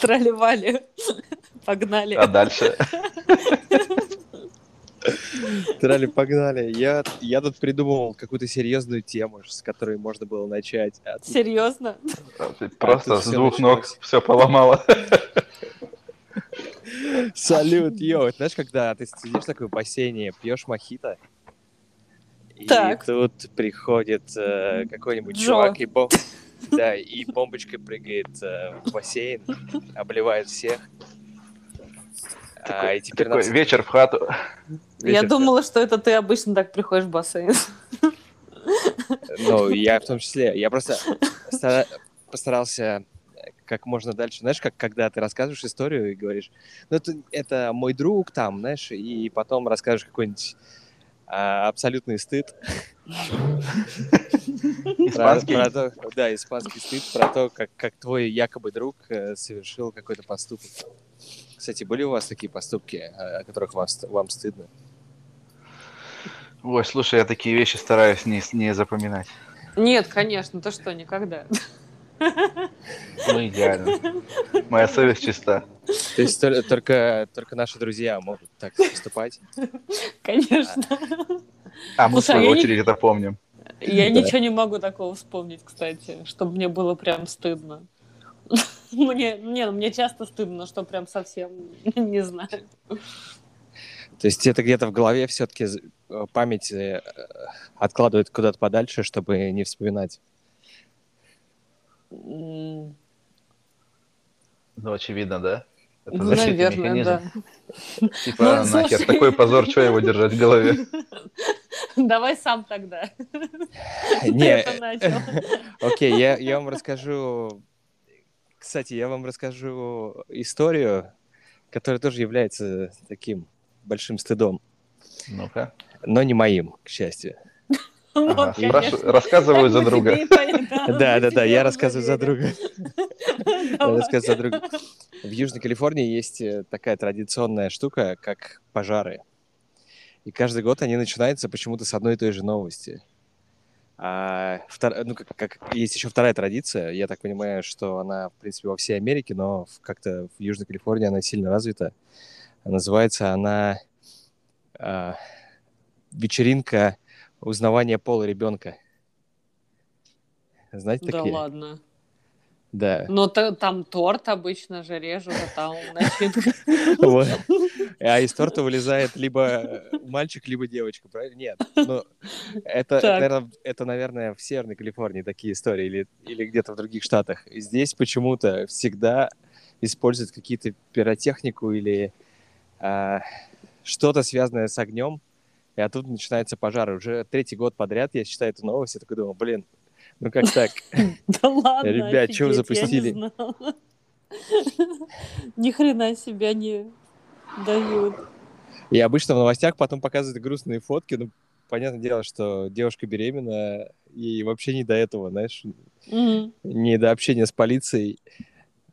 Трали-вали. Погнали. А дальше? Трали, погнали. Я, я тут придумал какую-то серьезную тему, с которой можно было начать. А тут- Серьезно? Ты Просто тут с двух ног все поломало. Салют, йоу. Знаешь, когда ты сидишь такой в бассейне, пьешь мохито, и Так. тут приходит э, какой-нибудь Джо. чувак и, бом- да, и бомбочкой прыгает э, в бассейн, обливает всех. А, и теперь Такой нам- вечер в хату. Я вечер- думала, что это ты обычно так приходишь в бассейн. Ну, я в том числе. Я просто стара- постарался как можно дальше. Знаешь, как когда ты рассказываешь историю и говоришь, ну, это, это мой друг там, знаешь, и потом расскажешь какой-нибудь а, абсолютный стыд. Про- Испанский. про то- да, испанский стыд про то, как, как твой якобы друг э, совершил какой-то поступок. Кстати, были у вас такие поступки, о о которых вам, ст- вам стыдно? Ой, слушай, я такие вещи стараюсь не, не запоминать. Нет, конечно, ты что, никогда. Ну, идеально. Моя совесть чиста. То есть тол- только, только наши друзья могут так поступать? Конечно. А мы, в Слушай, а свою очередь, это помним. Я Да. ничего не могу такого вспомнить, кстати, чтобы мне было прям стыдно. Мне, не, ну, мне часто стыдно, что прям совсем не знаю. То есть это где-то в голове все-таки память э, откладывает куда-то подальше, чтобы не вспоминать. Ну, очевидно, да? Это Ну, наверное, механизм. да. Типа, Ну, нахер, слушай. такой позор, что его держать в голове? Давай сам тогда. Не, окей, я, я вам расскажу... Кстати, я вам расскажу историю, которая тоже является таким большим стыдом, Ну-ка. но не моим, к счастью. Ага, рассказываю за друга. да, Да, да, я рассказываю за друга. Рассказываю за друга. В Южной Калифорнии есть э, такая традиционная штука, как пожары. И каждый год они начинаются почему-то с одной и той же новости. А втор- ну, как, как- есть еще вторая традиция. Я так понимаю, что она, в принципе, во всей Америке, но как-то в Южной Калифорнии она сильно развита. Называется она а, вечеринка узнавания пола ребенка. Знаете Да такие? ладно. Да. Но та- там торт обычно же режут, а там начинка. А из торта вылезает либо мальчик, либо девочка, правильно? Нет. Ну, это, это, наверное, в Северной Калифорнии такие истории или, или где-то в других штатах. Здесь почему-то всегда используют какие-то пиротехнику или а, что-то связанное с огнем, и оттуда начинается пожар. Уже третий год подряд я читаю эту новость и такой думаю, блин, ну как так? Да ладно, Ребят, я не запустили? Ни хрена себя не дают. И обычно в новостях потом показывают грустные фотки, ну, понятное дело, что девушка беременна, и вообще не до этого, знаешь, Мгм. не до общения с полицией,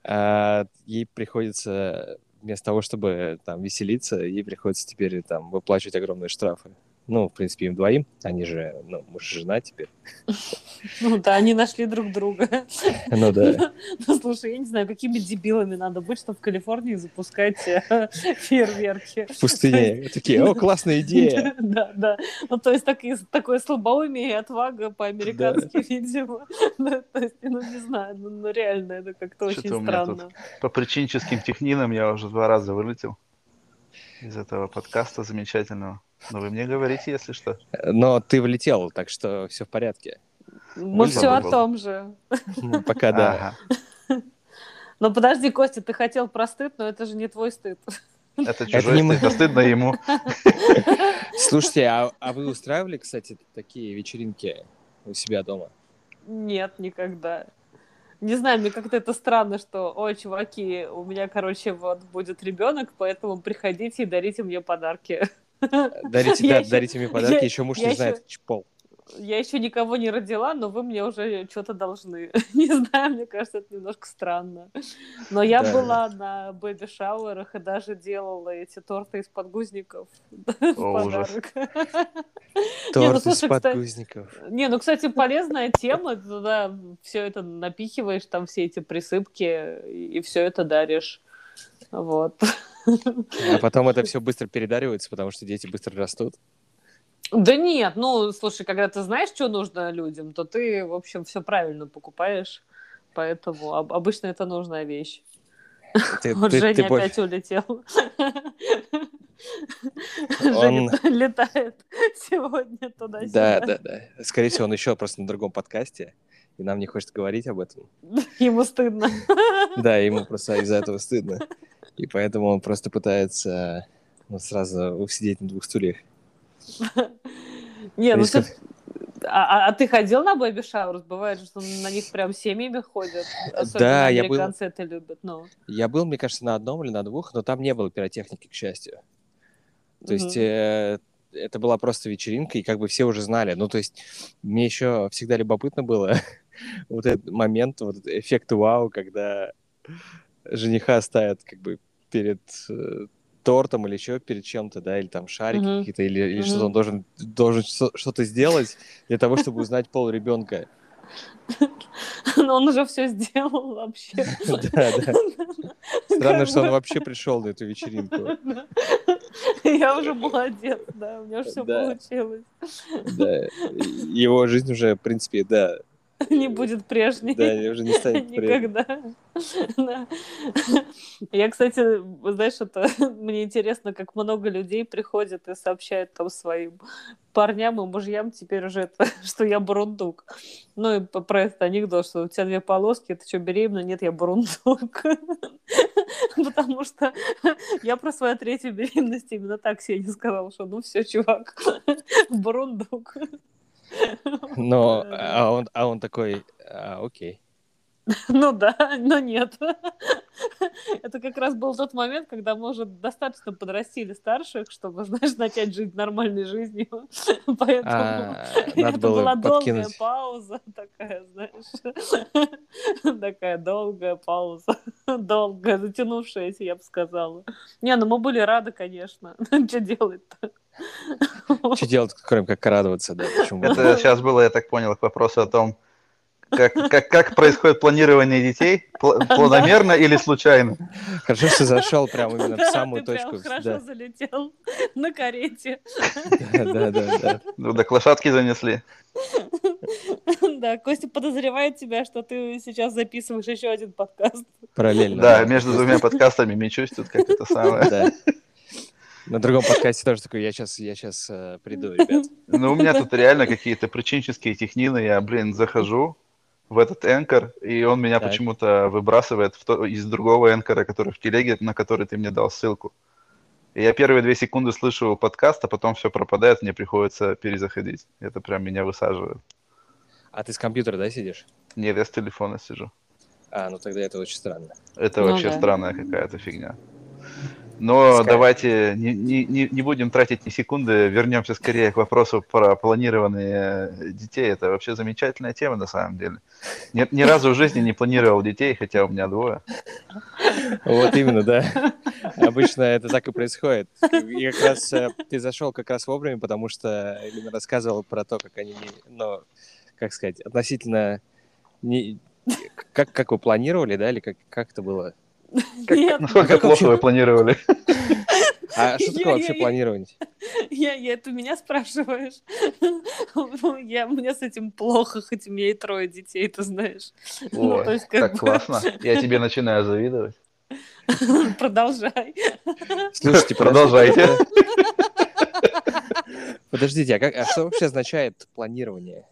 а ей приходится вместо того, чтобы там веселиться, ей приходится теперь там выплачивать огромные штрафы. Ну, в принципе, им двоим, они же, ну, муж и жена теперь. Ну да, они нашли друг друга. Ну да. Ну слушай, я не знаю, какими дебилами надо быть, чтобы в Калифорнии запускать э, фейерверки. В пустыне такие, о, классная идея. Да, да. Ну, то есть такое слабоумие и отвага по-американски, видимо. То есть, ну, не знаю, ну, ну, реально, это как-то очень странно. По причинческим технинам я уже два раза вылетел из этого подкаста замечательного. Но вы мне говорите, если что. Но ты влетел, так что все в порядке. Мы все о был. том же. Ну, Пока да. Ага. Но подожди, Костя, ты хотел про стыд, но это же не твой стыд. Это чужой не мы. стыд, а стыдно ему. Слушайте, а, а вы устраивали, кстати, такие вечеринки у себя дома? Нет, никогда. Не знаю, мне как-то это странно, что, ой, чуваки, у меня, короче, вот будет ребенок, поэтому приходите и дарите мне подарки. Дарите, да, ещё- дарите мне подарки, я- еще муж я не знает, ещё- чпол. я еще никого не родила, но вы мне уже что-то должны. Не знаю, мне кажется, это немножко странно. Но я Да. была на бэби-шауэрах и даже делала эти торты из подгузников в О, ужас. подарок. Торт из подгузников. Не, ну, кстати, полезная тема. Ты Туда все это напихиваешь, там все эти присыпки, и все это даришь. Вот. А потом это все быстро передаривается, потому что дети быстро растут. Да нет, ну, слушай, когда ты знаешь, что нужно людям, то ты, в общем, все правильно покупаешь. Поэтому об- обычно это нужная вещь. Ты, Вот ты- Женя ты опять улетел. Он- Женя летает сегодня туда-сюда. Да, да, да. Скорее всего, он еще просто на другом подкасте, и нам не хочет говорить об этом. Ему стыдно. Да, ему просто из-за этого стыдно. И поэтому он просто пытается ну, сразу усидеть на двух стульях. Не, ну ты... А, а- а ты ходил на бэби шаурс? Бывает, что на них прям семьями ходят. Особенно Да, я был. американцы это любят. Ну. Я был, мне кажется, на одном или на двух, но там не было пиротехники, к счастью. То есть э, это была просто вечеринка, и как бы все уже знали. Ну, то есть мне еще всегда любопытно было вот этот момент, вот этот эффект вау, когда жениха ставят как бы перед э, тортом или еще перед чем-то, да, или там шарики Мгм. какие-то, или, или Мгм. что-то он должен, должен что- что-то сделать для того, чтобы узнать пол ребенка. Но он уже все сделал вообще. Да, да. Странно, что он вообще пришел на эту вечеринку. Я уже молодец, да, у меня все Да. получилось. Да. Его жизнь уже, в принципе, да, Не будет прежней. да, уже не станет. Никогда. Да. Я, кстати, знаешь, это мне интересно, как много людей приходят и сообщают там своим парням и мужьям теперь уже это, что я бурундук. Ну и про этот анекдот, что у тебя две полоски, ты что, беременна? Нет, я бурундук. Потому что я про свою третью беременность именно так Сене сказала, что ну все, чувак, бурундук. Но, а он, а он такой, «А, окей. Ну да, но нет. Это как раз был тот момент, когда мы уже достаточно подрастили старших, чтобы, знаешь, начать жить нормальной жизнью. Поэтому А, это была долгая пауза, такая, знаешь, такая долгая пауза, долгая, затянувшаяся, я бы сказала. Не, ну мы были рады, конечно. Что делать-то? Что делать, кроме как радоваться, да, почему? Это сейчас было, я так понял, к вопросу о том, как, как, как происходит планирование детей? Пл- Планомерно или случайно? Хорошо, что зашел прям именно в самую точку. хорошо залетел на карете. да, да, да. Ну, так лошадки занесли. Да, Костя подозревает тебя, что ты сейчас записываешь еще один подкаст. Параллельно. Да, между двумя подкастами мечусь тут как это самое. Да. На другом подкасте тоже такой, я сейчас, я сейчас приду, ребят. Ну, у меня тут реально какие-то причинческие технины. Я, блин, захожу в этот энкор, и он меня Так. почему-то выбрасывает в то- из другого энкора, который в телеге, на который ты мне дал ссылку. И я первые две секунды слышу подкаст, а потом все пропадает, мне приходится перезаходить. Это прям меня высаживает. А ты с компьютера, да, сидишь? Нет, я с телефона сижу. А, ну тогда это очень странно. Это Ну вообще да. странная какая-то фигня. Но Скай- давайте не, не, не, будем тратить ни секунды, вернемся скорее к вопросу про планирование детей. Это вообще замечательная тема на самом деле. Ни, ни разу в жизни не планировал детей, хотя у меня двое. Вот именно, да. Обычно это так и происходит. И как раз э, ты зашел как раз вовремя, потому что именно рассказывал про то, как они, ну, как сказать, относительно не, как, как вы планировали, да, или как, как это было? Нет, Насколько как плохо вы планировали? А что такое вообще Я-я-я. планировать? я, я, это меня спрашиваешь. Я, мне с этим плохо, хоть у меня и трое детей, ты знаешь. Ну, Ой, как бы- классно. Я тебе начинаю завидовать. Продолжай. Слушайте, Продолжайте. Подождите, а, как, а что вообще означает планирование?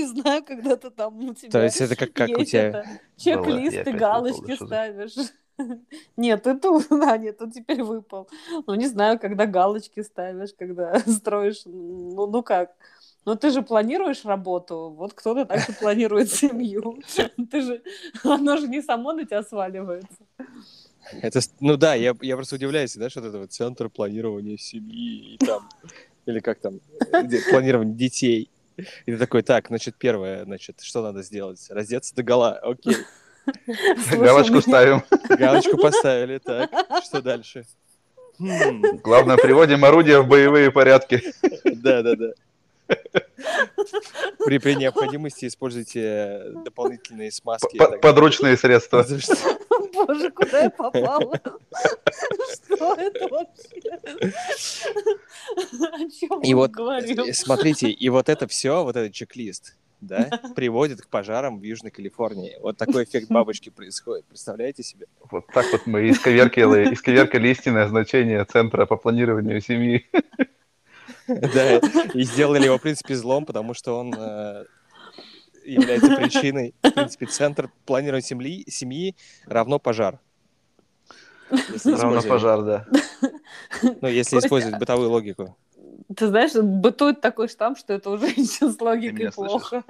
Ну, не знаю, когда ты там у тебя То есть это как, как у тебя... это, чек-лист, я ты опять галочки ставишь. Нет, ты тут, да, нет, тут теперь выпал. Ну, не знаю, когда галочки ставишь, когда строишь, ну, ну как. Ну, ты же планируешь работу, вот кто-то так и планирует семью. Ты же, оно же не само на тебя сваливается. Это, ну да, я, я просто удивляюсь, да, что это вот центр планирования семьи и там, или как там, планирование детей. И ты такой, так, значит, первое, значит, что надо сделать? Раздеться до гола, окей. Галочку ставим. Галочку поставили, так, что дальше? Хм, Главное, приводим орудия в боевые порядки. Да-да-да. При, при необходимости используйте дополнительные смазки. и П- так Подручные средства. Боже, куда я попала? Что это вообще? О чем И вот, э, смотрите, и вот это все, вот этот чек-лист, да, приводит к пожарам в Южной Калифорнии. Вот такой эффект бабочки происходит. Представляете себе? Вот так вот мы исковеркали, исковеркали истинное значение Центра по планированию семьи. Да, и сделали его, в принципе, злом, потому что он э, является причиной. В принципе, центр планирования семьи, семьи равно пожар. Равно пожар, да. Ну, если использовать бытовую логику. Ты знаешь, бытует такой штамп, что это у женщин с логикой плохо.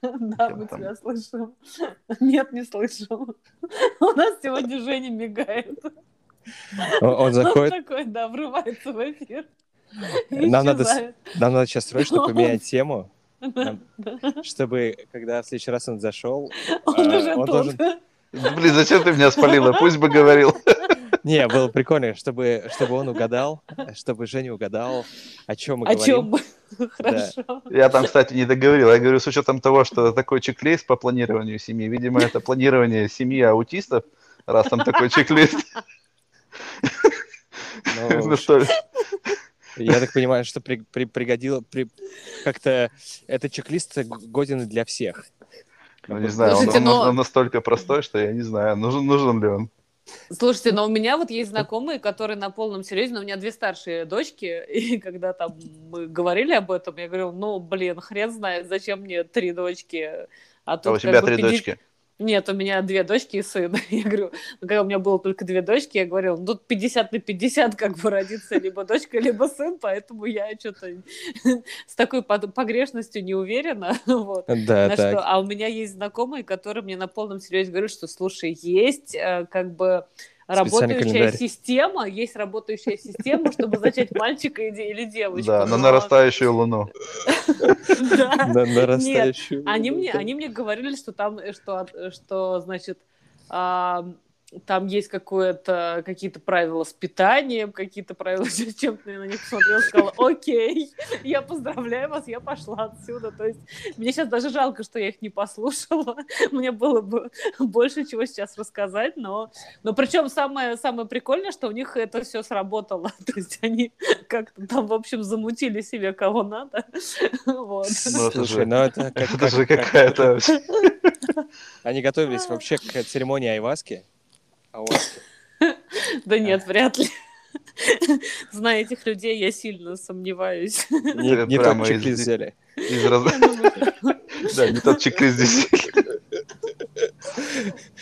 Да, мы тебя слышим. Нет, не слышим. У нас сегодня Женя мигает. Он, он Он заходит, такой, да, врывается в эфир. Нам надо нам надо сейчас срочно поменять тему. Чтобы, когда в следующий раз он зашел, Он а, уже он должен- Да, Блин, зачем ты меня спалила? Пусть бы говорил. Не, было прикольно, чтобы, чтобы он угадал, чтобы Женя угадал, о чем мы О говорим. чем мы? Хорошо. Я там, кстати, не договорил. Я говорю, с учетом того, что такой чек-лист по планированию семьи, видимо, это планирование семьи аутистов, раз там такой чек-лист. Ну, Ну что, Я так понимаю, что при, при- пригодило, при, как-то этот чек-лист годен для всех. ну, не знаю, он, Слушайте, он- но- он настолько простой, что я не знаю, нужен, нужен ли он. Слушайте, но у меня вот есть знакомые, которые на полном серьезе, но у меня две старшие дочки, и когда там мы говорили об этом, я говорю, ну, блин, хрен знает, зачем мне три дочки, а тут А у тебя три 50 дочки. Нет, у меня две дочки и сын. Я говорю, ну, когда у меня было только две дочки, я говорила, ну, тут 50 на 50 как бы родится либо дочка, либо сын, поэтому я что-то с такой погрешностью не уверена. Вот. Да, На так. что- а у меня есть знакомые, которые мне на полном серьезе говорят, что, слушай, есть э, как бы работающая система, есть работающая система, чтобы зачать мальчика или девочку. Да, на Но- нарастающую луну. Да. На нарастающую. Они мне, Да. они мне говорили, что там, э, что, от- э, что значит, а, там есть какое-то, какие-то правила с питанием, какие-то правила с чем-то. Я на них посмотрела, сказала, окей, я поздравляю вас, я пошла отсюда. То есть мне сейчас даже жалко, что я их не послушала. Мне было бы больше чего сейчас рассказать, но, но причем самое, самое прикольное, что у них это все сработало. То есть они как-то там, в общем, замутили себе кого надо. Вот. Ну, это Слушай, же- ну это как- Это как- же как- какая-то... Они готовились вообще к церемонии айваски. Ауаски. Да нет, вряд ли. Зная этих людей, я сильно сомневаюсь. Не, Это не тот чек-лист из- взяли. из раз- Да, не тот чек-лист здесь.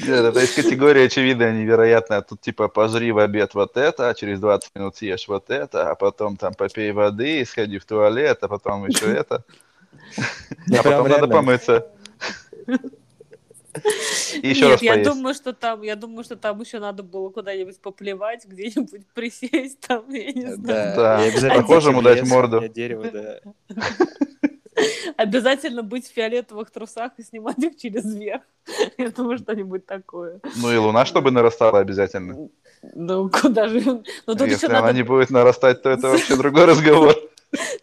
Нет, это из категории очевидная, невероятная. Тут типа пожри в обед вот это, а через 20 минут съешь вот это, а потом там попей воды, сходи в туалет, а потом еще это. Ну, А потом надо помыться. Еще Нет, я поесть. думаю, что там, я думаю, что там еще надо было куда-нибудь поплевать, где-нибудь присесть, там, я не знаю. Да, обязательно в дать морду. дерево, да. Обязательно быть в фиолетовых трусах и снимать их через верх. Я думаю, что-нибудь такое. Ну и луна, чтобы нарастала обязательно. Ну, куда же... Ну, тут Если она надо... не будет нарастать, то это вообще другой разговор.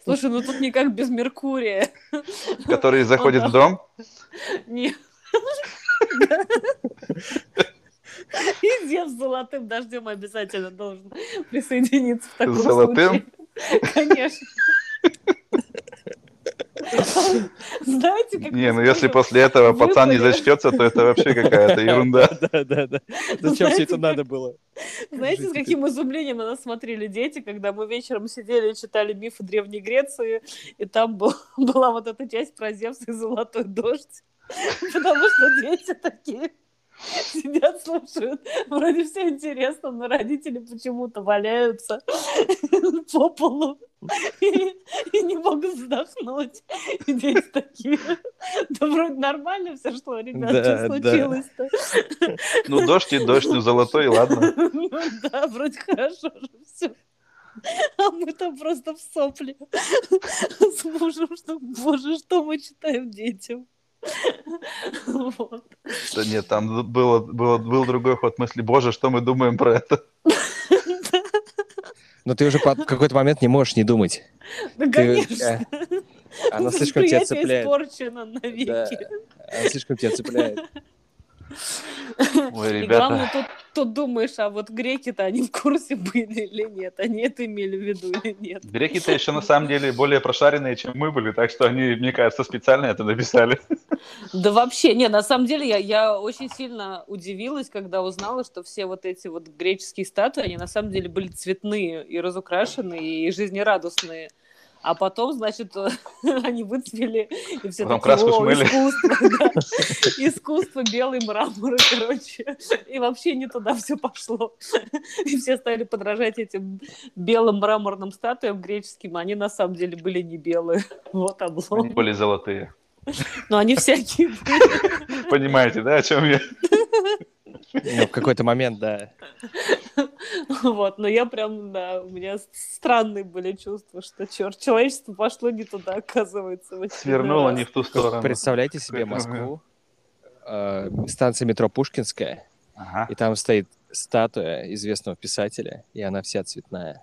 Слушай, ну тут никак без Меркурия. Который заходит в дом, Не. И Зев с золотым дождем обязательно должен присоединиться в таком С золотым? случае. Конечно. Знаете, как Не, ну если после этого пацан не зачтется, то это вообще какая-то ерунда. Да, да, да. Зачем все это надо было? Знаете, с каким изумлением на нас смотрели дети, когда мы вечером сидели и читали мифы Древней Греции, и там был- была вот эта часть про Зевса и Золотой дождь. Потому что дети такие сидят, слушают. Вроде все интересно, но родители почему-то валяются по полу и, и не могут вздохнуть. И дети такие, да вроде нормально все, что, ребят, Да, что да. случилось-то? Ну, дождь и дождь, ну, золотой, ладно. Ну да, вроде хорошо же все. А мы там просто в сопли с мужем, что, боже, что мы читаем детям. Вот. Да нет, там было, было, был другой ход мысли. Боже, что мы думаем про это? Но ты уже в какой-то момент не можешь не думать. Да, Ты- конечно. э, Она слишком тебя цепляет. испорчено навеки. Да, она слишком тебя цепляет. Ой, И ребята. главное, тут, тут думаешь, а вот греки-то они в курсе были или нет? Они это имели в виду или нет? Греки-то еще на самом деле более прошаренные, чем мы были, так что они, мне кажется, специально это написали. Да вообще, не, на самом деле я, я очень сильно удивилась, когда узнала, что все вот эти вот греческие статуи, они на самом деле были цветные и разукрашенные, и жизнерадостные. А потом, значит, они выцвели, и все Потом такие, краску «О, смыли». искусство, да. искусство, белый мрамор, короче. И вообще не туда все пошло. И все стали подражать этим белым мраморным статуям греческим, а они на самом деле были не белые. Вот Они облом. были золотые. Но они всякие были. Понимаете, да, о чем я? Ну, в какой-то момент, да. Вот, но я прям, да, у меня странные были чувства, что черт, человечество пошло не туда, оказывается. Свернуло раз. не в ту сторону. Представляете себе Москву, э, станция метро Пушкинская, Ага. и там стоит статуя известного писателя, и она вся цветная.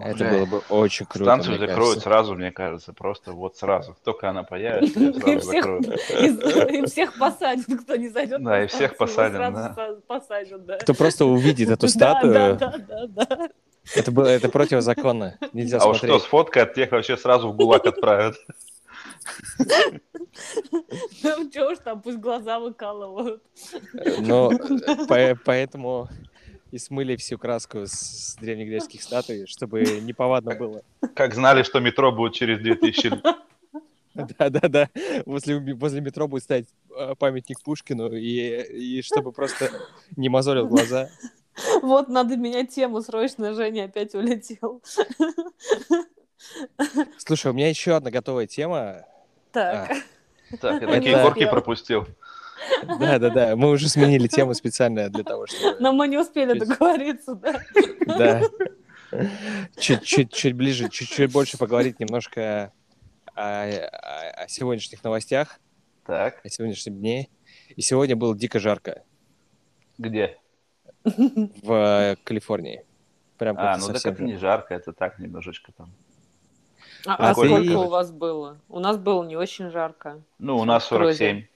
Это Бля, было бы очень круто. Станцию закроют кажется. сразу, мне кажется, просто вот сразу. Только она появится, И сразу всех, закроют. и- всех посадят, кто не зайдет. Да, и всех посадят, да. са- посадят, да. Кто просто увидит эту статую, Да, да, да, да. это было это противозаконно. Нельзя А уж кто смотреть. сфоткает, тех вообще сразу в ГУЛАГ отправят. Ну, чего уж там, пусть глаза выкалывают. Но по- поэтому и смыли всю краску с, с древнегреческих статуй, чтобы неповадно было. Как знали, что метро будет через 2000 лет. Да-да-да. Возле, возле метро будет стоять э, памятник Пушкину, и, и чтобы просто не мозолил глаза. Вот, надо менять тему, срочно Женя опять улетел. Слушай, у меня еще одна готовая тема. Так, Так, я такие горки успел. пропустил. Да-да-да, мы уже сменили тему специально для того, чтобы... но мы не успели Чуть- договориться, да. Да. Чуть-чуть чуть ближе, чуть-чуть больше поговорить немножко о, о- о сегодняшних новостях, Так, о сегодняшнем дне. И сегодня было дико жарко где? в Калифорнии. Прям А, ну так это не жарко. это так немножечко там. А, А ты- сколько у вас было? У нас было не очень жарко. Ну, у нас В Грозе. 47.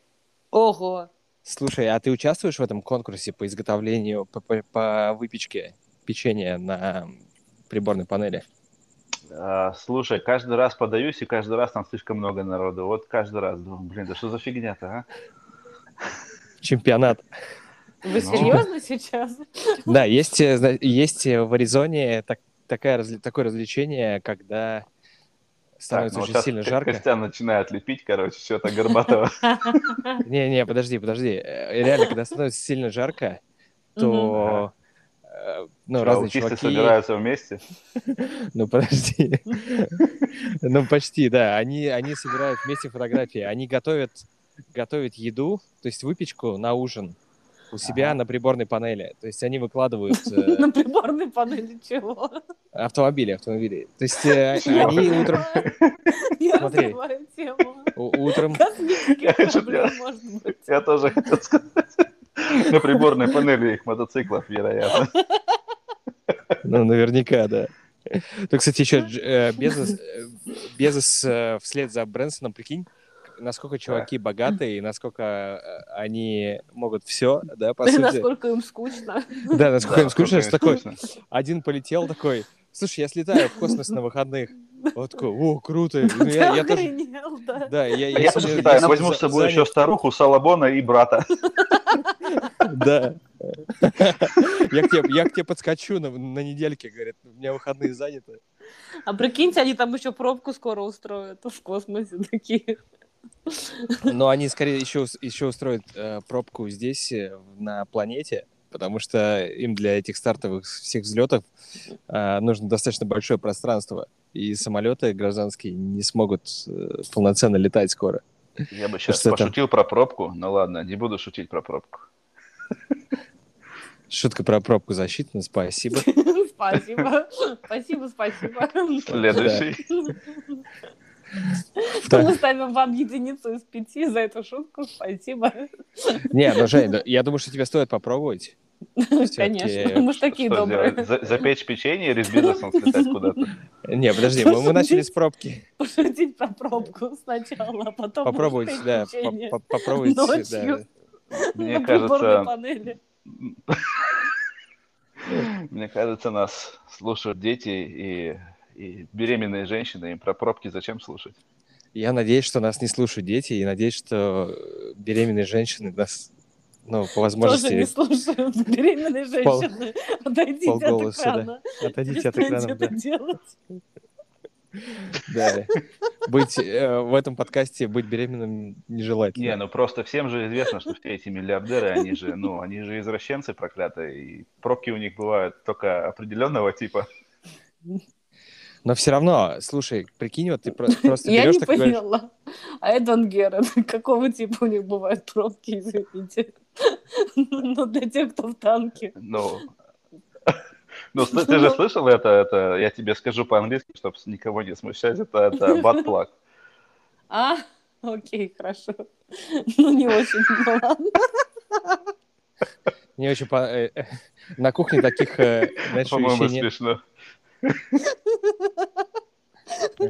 Ого. Слушай, а ты участвуешь в этом конкурсе по изготовлению, по, по- по выпечке печенья на приборной панели? А, слушай, каждый раз подаюсь, и каждый раз там слишком много народу. Вот каждый раз думаю, блин, да что за фигня-то, а? Чемпионат. Вы Ну. серьезно сейчас? Да, есть, э, есть э, в Аризоне так- такая, такое развлечение, когда Так, становится ну очень сильно жарко. Костян начинает лепить, короче, что-то горбатого. Не-не, подожди, подожди. Э, Реально, когда становится сильно жарко, то э, ну, Что, разные чуваки... собираются вместе. Ну, подожди. Ну, почти, да. Они, они собирают вместе фотографии. Они готовят, готовят еду, то есть выпечку на ужин у себя Ага. на приборной панели. То есть они выкладывают э, На приборной панели чего? автомобили, автомобили. То есть э, они утром, Я Смотри. развиваю тему. у- утром я- тоже хотел сказать. На приборной панели их мотоциклов, вероятно. Ну, наверняка, да. То, кстати, еще Безос, э, Безос э, вслед за Брэнсоном, прикинь, насколько чуваки богатые, и насколько э, они могут все, да, по сути. Насколько им скучно. Да, насколько им скучно, что такой, один полетел такой, слушай, я слетаю в космос на выходных. Вот такой, о, круто. Ну, я, я тоже, да. да, я, я Я тоже я кидаю, сегодня возьму с собой занят. еще старуху, Салабона и брата. Да. Я к тебе, я к тебе подскочу на, на недельке, говорит, у меня выходные заняты. А прикиньте, они там еще пробку скоро устроят в космосе такие. Но они скорее еще, еще устроят э, пробку здесь, э, на планете, потому что им для этих стартовых всех взлетов э, нужно достаточно большое пространство, и самолеты гражданские не смогут э, полноценно летать скоро. Я бы сейчас там? пошутил про пробку. Ну ладно, не буду шутить про пробку. Шутка про пробку засчитана, спасибо. Спасибо. Спасибо, спасибо. Следующий. Мы ставим вам единицу из пяти за эту шутку. Спасибо. Не, ну, Жень, я думаю, что тебе стоит попробовать. Конечно, мы же такие Что добрые. За- Запечь печенье или с бизнесом слетать куда-то? Не, подожди, мы, мы начали с пробки. Пошутить про пробку сначала, а потом Попробуйте, да, по- попробуйте, ночью. да. Мне на кажется, панели. мне кажется, нас слушают дети и, и беременные женщины. Им про пробки зачем слушать? Я надеюсь, что нас не слушают дети, и надеюсь, что э, беременные женщины нас, ну, по Тоже не возможности, слушают беременные Пол- женщины. Отойдите от полголоса, да. экрана. отойдите от экранов, да. делать. Да. Быть э, в этом подкасте быть беременным нежелательно. Не, ну просто всем же известно, что все эти миллиардеры, они же, ну, они же извращенцы проклятые, и пробки у них бывают только определенного типа. Но все равно, слушай, прикинь, вот ты про- просто Я не поняла. А Эдван Геррет, какого типа у них бывают пробки, извините? Ну, для тех, кто в танке. Ну, ну, ты же слышал это, это, я тебе скажу по-английски, чтобы никого не смущать, это, это plug. А, окей, хорошо. Ну, не очень, ну ладно. не очень по- э, э, на кухне таких, э, знаешь, По-моему, смешно.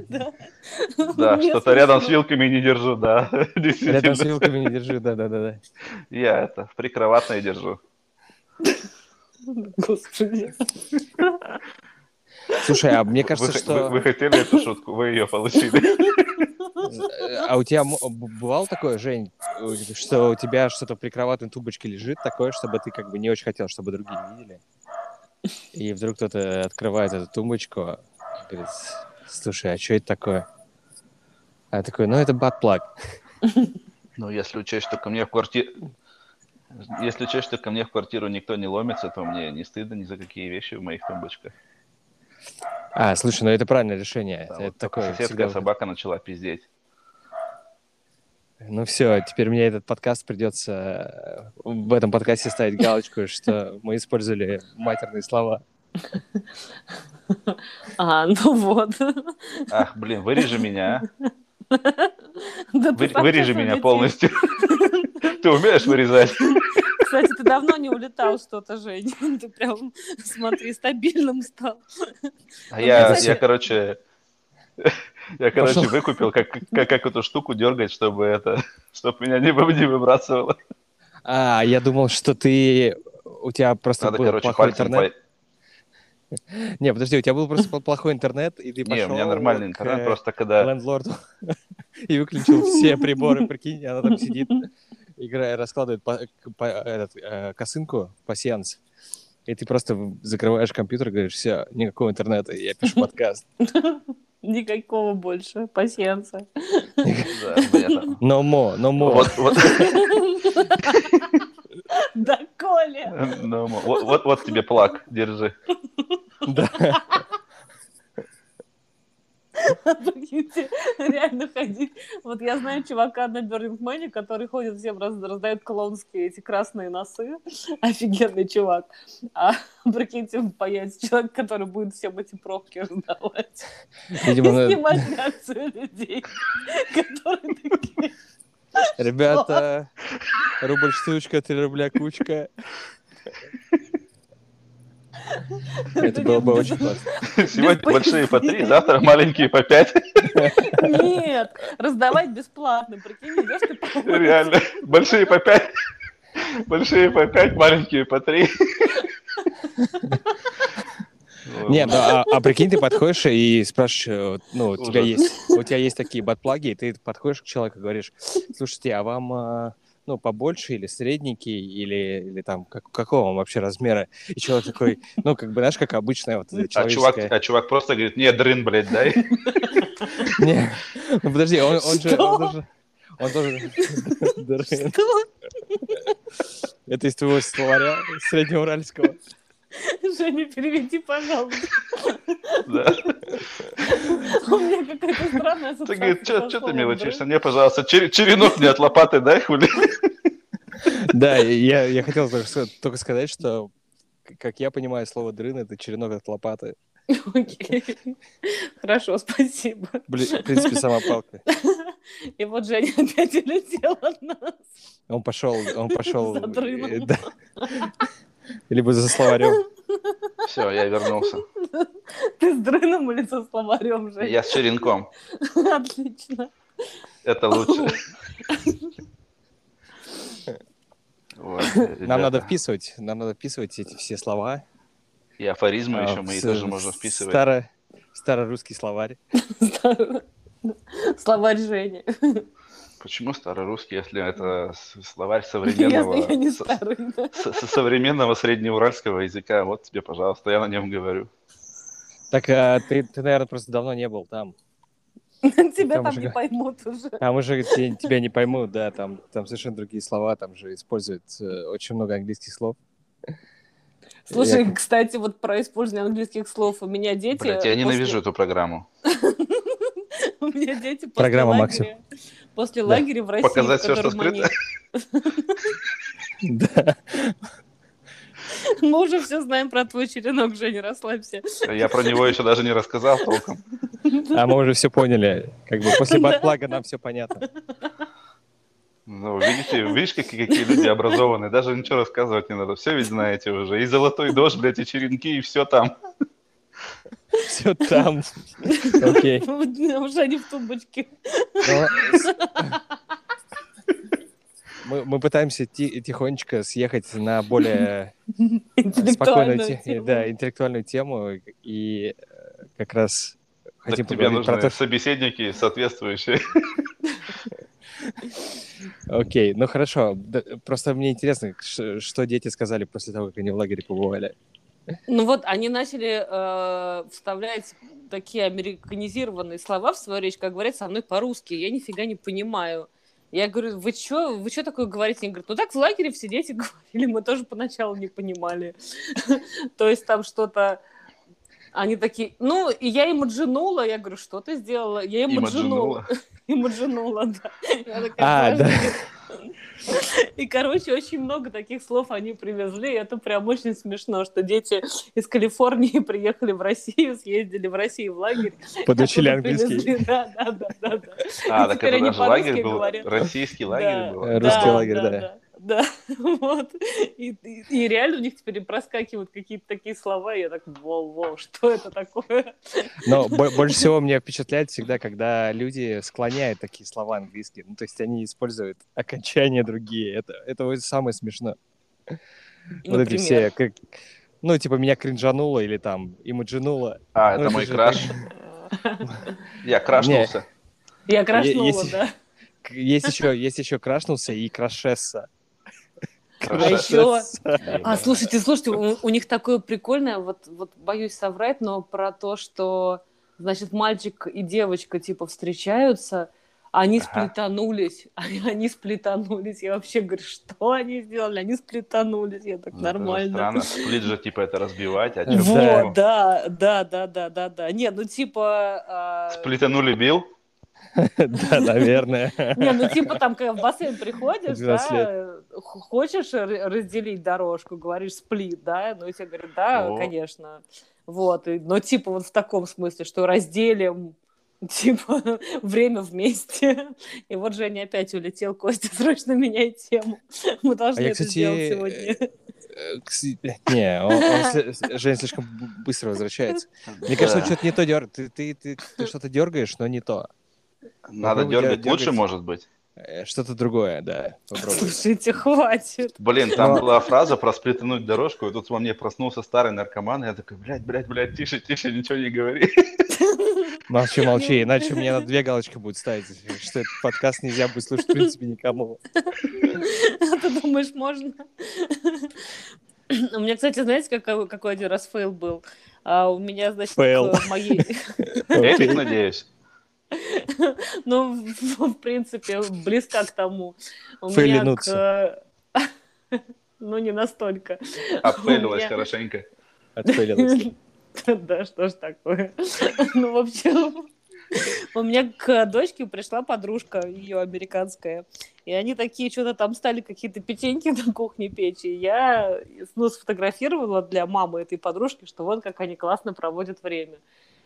Да, Да, что-то рядом с вилками не держу, да, Рядом с вилками не держи, да-да-да. Я это в прикроватной держу. Господи. Слушай, а мне Вы, кажется, вы- что... вы хотели эту шутку, вы ее получили. Э, А у тебя бывало такое, Жень, э, что у тебя что-то в прикроватной тумбочке лежит такое, чтобы ты как бы не очень хотел, чтобы другие видели? И вдруг кто-то открывает эту тумбочку и говорит, слушай, а что это такое? А я такой, ну это батплаг. Ну, если учесть, что ко мне в квартиру... Если учесть, что ко мне в квартиру никто не ломится, то мне не стыдно ни за какие вещи в моих тумбочках. А, слушай, ну это правильное решение. Да, это вот такое соседская всегда- собака начала пиздеть. Ну все, теперь мне этот подкаст придется э, в этом подкасте ставить галочку, что мы использовали матерные слова. А, ну вот. Ах, блин, вырежи меня. а. Да Вы- вырежи меня улетишь. полностью. Ты умеешь вырезать? Кстати, ты давно не улетал что-то, Жень. Ты прям, смотри, стабильным стал. А Ну, я, кстати- я, короче, я, короче, Пошел. выкупил, как, как, как эту штуку дергать, чтобы это, чтобы меня не, вы- не выбрасывало. А, я думал, что ты... У тебя просто Надо, был короче, плохой пальцем... интернет. Не, подожди, у тебя был просто плохой интернет, и ты Не, пошел у меня нормальный интернет, э, просто когда... лендлорду и выключил все приборы, прикинь, она там сидит, играя, раскладывает по- к- по- этот, э, косынку, пассианс, и ты просто закрываешь компьютер и говоришь, все, никакого интернета, я пишу подкаст. Никакого больше. Пассианса. No more. Вот, вот, Да, Коля! вот тебе плак, держи. Да. Прикиньте, реально ходить. Вот я знаю чувака на Берлингмане, который ходит всем, раз, раздает клоунские эти красные носы. Офигенный чувак. А прикиньте, появится человек, который будет всем эти пробки раздавать. Видимо, И на- снимать реакцию людей, которые такие... ребята, рубль штучка, три рубля кучка. Это было бы очень классно. Сегодня большие по три, завтра маленькие по пять. Нет, раздавать бесплатно. Прикинь, идешь ты Реально. Большие по пять. Большие по пять, маленькие по три. Не, ну а, а прикинь, ты подходишь и спрашиваешь, э, ну, у тебя есть, у тебя есть такие батплаги, и ты подходишь к человеку и говоришь, слушайте, а вам, а, ну, побольше или средненький, или, или там, как, какого вам вообще размера? И человек такой, ну, как бы, знаешь, как обычная вот А чувак, а чувак просто говорит, не, дрын, блядь, дай. Не, ну, подожди, он, он же... Он тоже... Он? Это из твоего словаря среднеуральского. Женя, переведи, пожалуйста. Да. У меня какая-то странная Ты ассоциация. говорит, со что ты мелочишься? Мне, пожалуйста, чер- черенок мне от лопаты дай, хули. Да, я, я хотел только, только сказать, что как я понимаю, слово дрын это черенок от лопаты. Окей. Хорошо, спасибо. Блин, в принципе, сама палка. И вот Женя опять улетел от нас. Он пошел, он пошел. За дрыном. да. Либо за словарем. Все, я вернулся. Ты с дрыном или со словарем, Женя? Я с черенком. Отлично. Это лучше. Вот, Нам надо вписывать, нам надо вписывать эти все слова. И афоризмы а, еще мы с- тоже можем вписывать. Старо, старорусский словарь. Словарь Жени. Почему старорусский, если это словарь современного, я не с- старый. да. с- с- современного среднеуральского языка? Вот тебе, пожалуйста, я на нем говорю. Так а, ты, ты, наверное, просто давно не был там. Тебя Там там уже не поймут уже. Там уже те- тебя не поймут, да, там, там совершенно другие слова, там же используют э, очень много английских слов. Слушай, Я- кстати, вот про использование английских слов. У меня дети... Блять, я после- ненавижу эту программу. У меня дети после Программа лагеря... После Да. лагеря в России, Показать в всё, что они- Да. Мы уже все знаем про твой черенок, Женя, расслабься. Я про него еще даже не рассказал толком. А мы уже все поняли. Как бы после бакплага нам все понятно. Ну, видите, видишь, какие, какие люди образованные. Даже ничего рассказывать не надо. Все ведь знаете уже. И золотой дождь, блядь, и черенки, и все там. Все там. Окей. У Жени в тумбочке. Мы, мы пытаемся ти- тихонечко съехать на более спокойную, Интеллектуальную те- тему. да, интеллектуальную тему и э, как раз хотим Так тебе поговорить про нужны то, собеседники соответствующие. Окей, ну хорошо. Просто мне интересно, что дети сказали после того, как они в лагере побывали. Ну вот, они начали э, вставлять такие американизированные слова в свою речь, как говорят со мной по-русски. Я нифига не понимаю. Я говорю, вы что, вы что такое говорите? Они говорят, ну так в лагере все дети говорили, мы тоже поначалу не понимали. То есть там что-то... Они такие, ну, и я ему джинула. Я говорю, что ты сделала? Я ему джинула. Имаджинула. Ему джинула, да. Я такая, А, да. И, короче, очень много таких слов они привезли. и Это прям очень смешно, что дети из Калифорнии приехали в Россию, съездили в Россию в лагерь. Подучили английский. привезли. Да, да, да, да. да. А, И так теперь это они даже по-русски лагерь был, говорят. российский лагерь Да, был. Русский да, лагерь, да. Да. Вот. И, и- и реально у них теперь проскакивают какие-то такие слова, и я так, воу-воу, что это такое? Но бо- больше всего меня впечатляет всегда, когда люди склоняют такие слова английские. Ну, то есть они используют окончания другие. Это, это вот самое смешно. Вот эти все, как, ну, типа, меня кринжануло или там имаджинуло. А, Ну, это мой же краш. Я крашнулся. Я крашнула, да. Есть еще, есть еще крашнулся и крашесса. А еще... А, слушайте, слушайте, у, у них такое прикольное, вот, вот боюсь соврать, но про то, что, значит, мальчик и девочка, типа, встречаются, они Ага. сплетанулись, они, сплетанулись. Я вообще говорю, что они сделали? Они сплетанулись. Я так Ну, нормально. Странно, сплит же, типа, это разбивать, а Вот, да, да, да, да, да, да. Не, ну типа... а, Сплитанули бил? Да, наверное. Не, ну типа там, когда в бассейн приходишь, 12 да, хочешь разделить дорожку, говоришь сплит, да, ну и тебе говорят, да, конечно. Вот, но типа вот в таком смысле, что разделим типа время вместе. И вот Женя опять улетел, Костя, срочно меняй тему. Мы должны А я, это кстати, сделать сегодня. Э, кс- Не, он, он Жень слишком быстро возвращается. Мне кажется, Да. что-то не то дергаешь. Ты, ты, ты, ты что-то дергаешь, но не то. Надо Попробуй дергать дер- лучше, может быть. Э, Что-то другое, да. Попробуй. Слушайте, хватит. Блин, там Но- была фраза про сплитануть дорожку, и тут во мне проснулся старый наркоман, и я такой, блядь, блядь, блядь, тише, тише, ничего не говори. Молчи, молчи, иначе мне на две галочки будет ставить, что этот подкаст нельзя будет слушать, в принципе, никому. А ты думаешь, можно? У меня, кстати, знаете, какой, какой один раз fail был? А у меня, значит, Fail. моей... Epic, надеюсь. Ну, в, принципе, близка к тому. У меня Фейлинуться. Ну, не настолько. Меня- хорошенько. Отфейлилось. Да, что ж такое. Ну, в общем, У меня к дочке пришла подружка ее американская. И они такие что-то там стали какие-то печеньки на кухне печь. И я ну, сфотографировала для мамы этой подружки, что вот как они классно проводят время.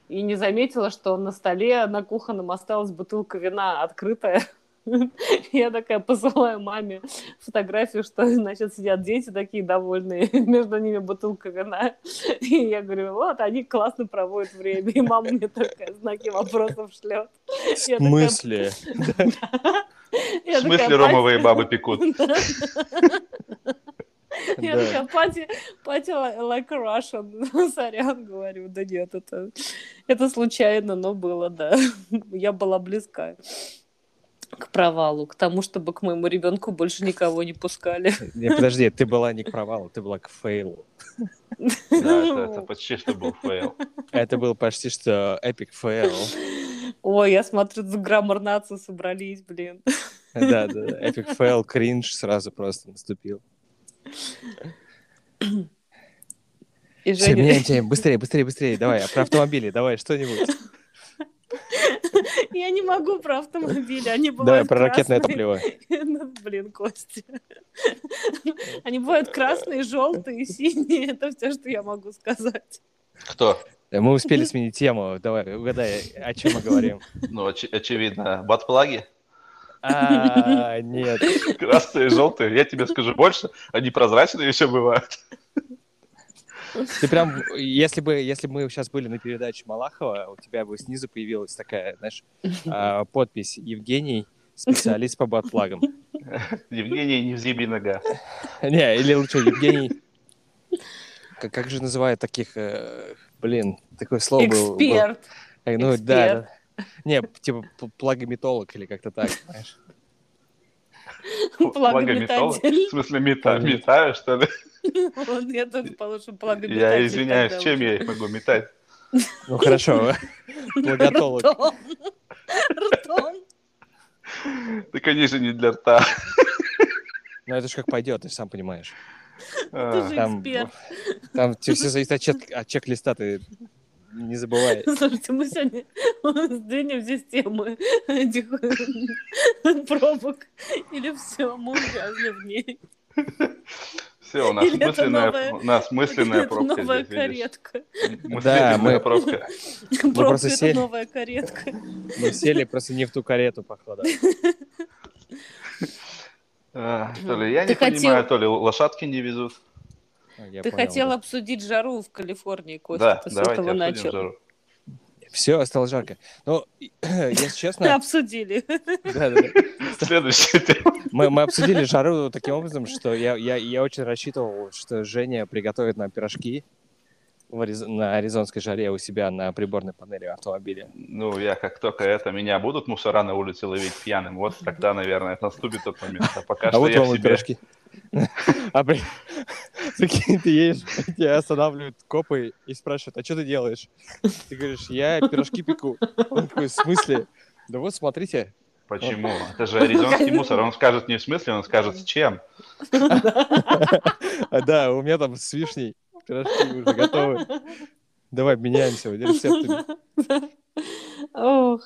И не заметила, что на столе на кухонном осталась бутылка вина открытая. Я такая посылаю маме фотографию, что, значит, сидят дети такие довольные, между ними бутылка вина. И я говорю, вот, они классно проводят время. И мама мне такая знаки вопросов шлет. В смысле? В смысле ромовые бабы пекут? Я такая, пати, пати like Russian. Сорян, говорю. Да нет, это, это случайно, но было, да. Я была близка к провалу, к тому, чтобы к моему ребенку больше никого не пускали. Не, подожди, ты была не к провалу, ты была к fail у. Да, это, это почти что был fail. Это был почти что epic fail. Ой, я смотрю, за grammar nazi собрались, блин. Да, да, epic fail, кринж сразу просто наступил. И Все, меняем тему. Быстрее, быстрее, быстрее. Давай, а про автомобили, давай, что-нибудь. Я не могу про автомобили, они Давай, бывают про ракетное топливо. Ну, блин, Костя. Они бывают красные, желтые, синие. Это все, что я могу сказать. Кто? Мы успели сменить тему. Давай, угадай, о чем мы говорим. Ну, оч- очевидно, батплаги. А, нет. Красные, желтые. Я тебе скажу больше, они прозрачные еще бывают. Ты прям, если бы, если бы мы сейчас были на передаче Малахова, у тебя бы снизу появилась такая, знаешь, а, подпись «Евгений, специалист по батплагам». Евгений Невзибий нога. Не, или лучше Евгений... Как, как же называют таких... э, блин, такое слово было. было. Эксперт. Ну, эксперт. да, да. Не, типа плагометолог или как-то так, знаешь. Плагометолог? В смысле, мета, метаю, что ли? Вот Я тоже плагометатель. Я извиняюсь, чем я их могу метать? Ну, хорошо. Плаготолог. Ртом. Они же не для рта. Ну, это же как пойдет, ты сам понимаешь. Ты же эксперт. там все зависит от, чек- от чек-листа, ты не забывай. Слушайте, мы сегодня сдвинем здесь темы этих пробок. Или все, мы увязли в ней. Все, у нас Или мысленная, новая- у нас мысленная пробка новая здесь, каретка. Мысленная мы- пробка. Пробка просто это сели. новая каретка. Мы сели просто не в ту карету, походу. А, То ли я Ты не хотел- понимаю, то ли лошадки не везут. А, я Ты понял, хотел да. обсудить жару в Калифорнии, Костя. Да, ты с давайте этого обсудим начал. жару. Все, стало жарко. Ну, если честно, Обсудили. да, да, да. Следующая тема. Мы, мы обсудили жару таким образом, что я, я, я очень рассчитывал, что Женя приготовит нам пирожки в Ариз- на аризонской жаре у себя на приборной панели автомобиля. Ну, я как только это, меня будут мусора на улице ловить пьяным, вот тогда, наверное, наступит тот момент. А пока А что вот я вам себе... пирожки. А при- прикинь, ты едешь, тебя останавливают копы и спрашивают, а что ты делаешь? Ты говоришь, я пирожки пеку. Он такой, в смысле? Да вот смотрите. Почему? Это же аризонский мусор. Он скажет не в смысле, он скажет с чем. А, да, у меня там с вишней пирожки уже готовы. Давай меняемся рецептами. Ох.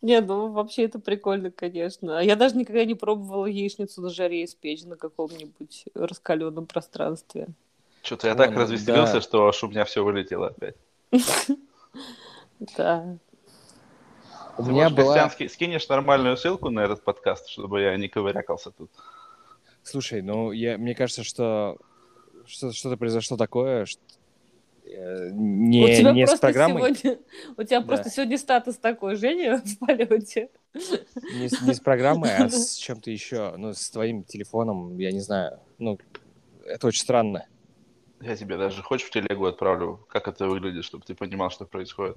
Не, ну вообще это прикольно, конечно. А Я даже никогда не пробовала яичницу на жаре испечь на каком-нибудь раскаленном пространстве. Что-то я так развеселился, да. что аж у меня все вылетело опять. Да. У Ты, меня была... Скинешь нормальную ссылку на этот подкаст, чтобы я не ковырякался тут. Слушай, ну, я, мне кажется, что что- что-то произошло такое, что не, у тебя не с просто программой, сегодня, у тебя Да. просто сегодня статус такой, Женя, в полете. не, с- не с программой, а с чем-то еще, ну, с твоим телефоном, я не знаю, ну, это очень странно. Я тебе даже хочешь в телегу отправлю, как это выглядит, чтобы ты понимал, что происходит.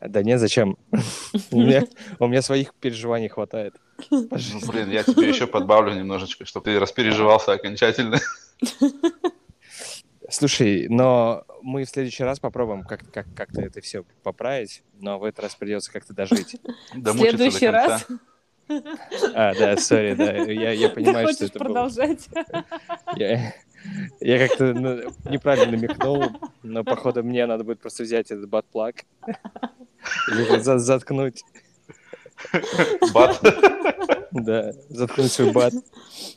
Да нет, зачем? У меня, у меня своих переживаний хватает. Ну, блин, я тебе еще подбавлю немножечко, чтобы ты распереживался окончательно. Слушай, но мы в следующий раз попробуем как- как- как-то это все поправить, но в этот раз придется как-то дожить. В следующий раз А, да, сори, да, я, я ты понимаю, что хочешь это было. продолжать. Я, я как-то ну, неправильно намекнул, но, походу, мне надо будет просто взять этот батплаг Или за- заткнуть. Бат. Да, заткнуть свой бат.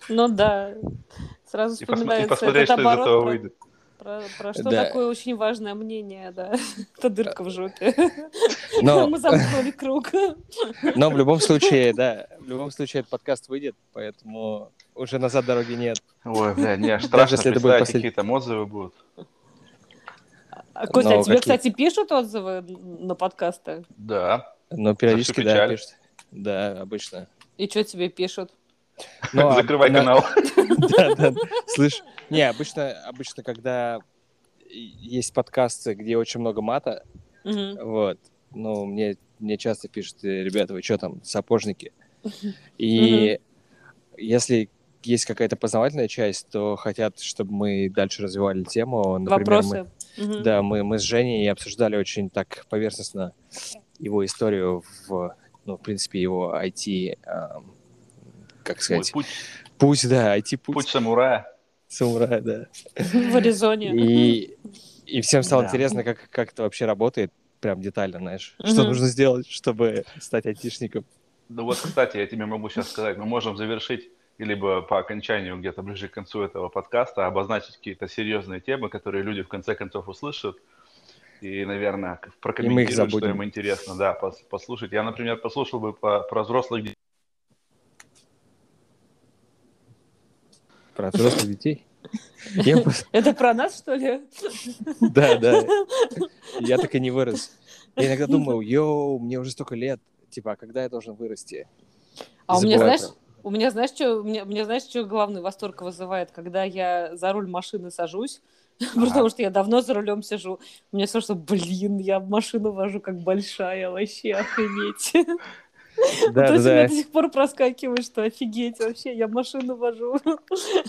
Ну да. Сразу посмо- и вспоминается посмотреть, этот что из оборот этого выйдет. Про, про что Да. такое очень важное мнение, да. Это дырка в жопе. Но, Мы замкнули круг. но в любом случае, да, в любом случае этот подкаст выйдет, поэтому уже назад дороги нет. Ой, бля, аж страшно если это будет послед- какие там отзывы будут. А, Костя, Но а тебе, какие? кстати, пишут отзывы на подкасты? Да. Но периодически, да, пишут. Да, обычно. И что тебе пишут? Ну, а Закрывай на- канал. Да, да. Слышь, не, обычно, обычно, когда есть подкасты, где очень много мата, вот, ну, мне, мне часто пишут, «Э, ребята, вы что там, сапожники? И если есть какая-то познавательная часть, то хотят, чтобы мы дальше развивали тему. Например, Вопросы? Мы, Мгм. да, мы, мы с Женей обсуждали очень так поверхностно его историю в, ну, в принципе, его IT, ам, как Мой сказать, путь, путь, да, IT-путь путь самурая. самурая, да. В Аризоне. И, и всем стало Да. интересно, как, как это вообще работает, прям детально, знаешь. Что Мгм. нужно сделать, чтобы стать айтишником. Ну вот, кстати, я тебе могу сейчас сказать, мы можем завершить либо по окончанию, где-то ближе к концу этого подкаста, обозначить какие-то серьезные темы, которые люди в конце концов услышат. И, наверное, прокомментируют, что забудем. им интересно, да, пос- послушать. Я, например, послушал бы по- про взрослых детей. Про взрослых детей. Это про нас, что ли? Да, да. Я так и не вырос. Я иногда думаю, йоу, мне уже столько лет. Типа, а когда я должен вырасти? А у меня, знаешь, у меня, знаешь, что, у меня, у меня, знаешь, что главный восторг вызывает, когда я за руль машины сажусь, потому что я давно за рулем сижу. У меня все, что, блин, я машину вожу как большая, вообще охренеть. Да, То да, есть у меня да. до сих пор проскакивает, что офигеть, вообще, я машину вожу.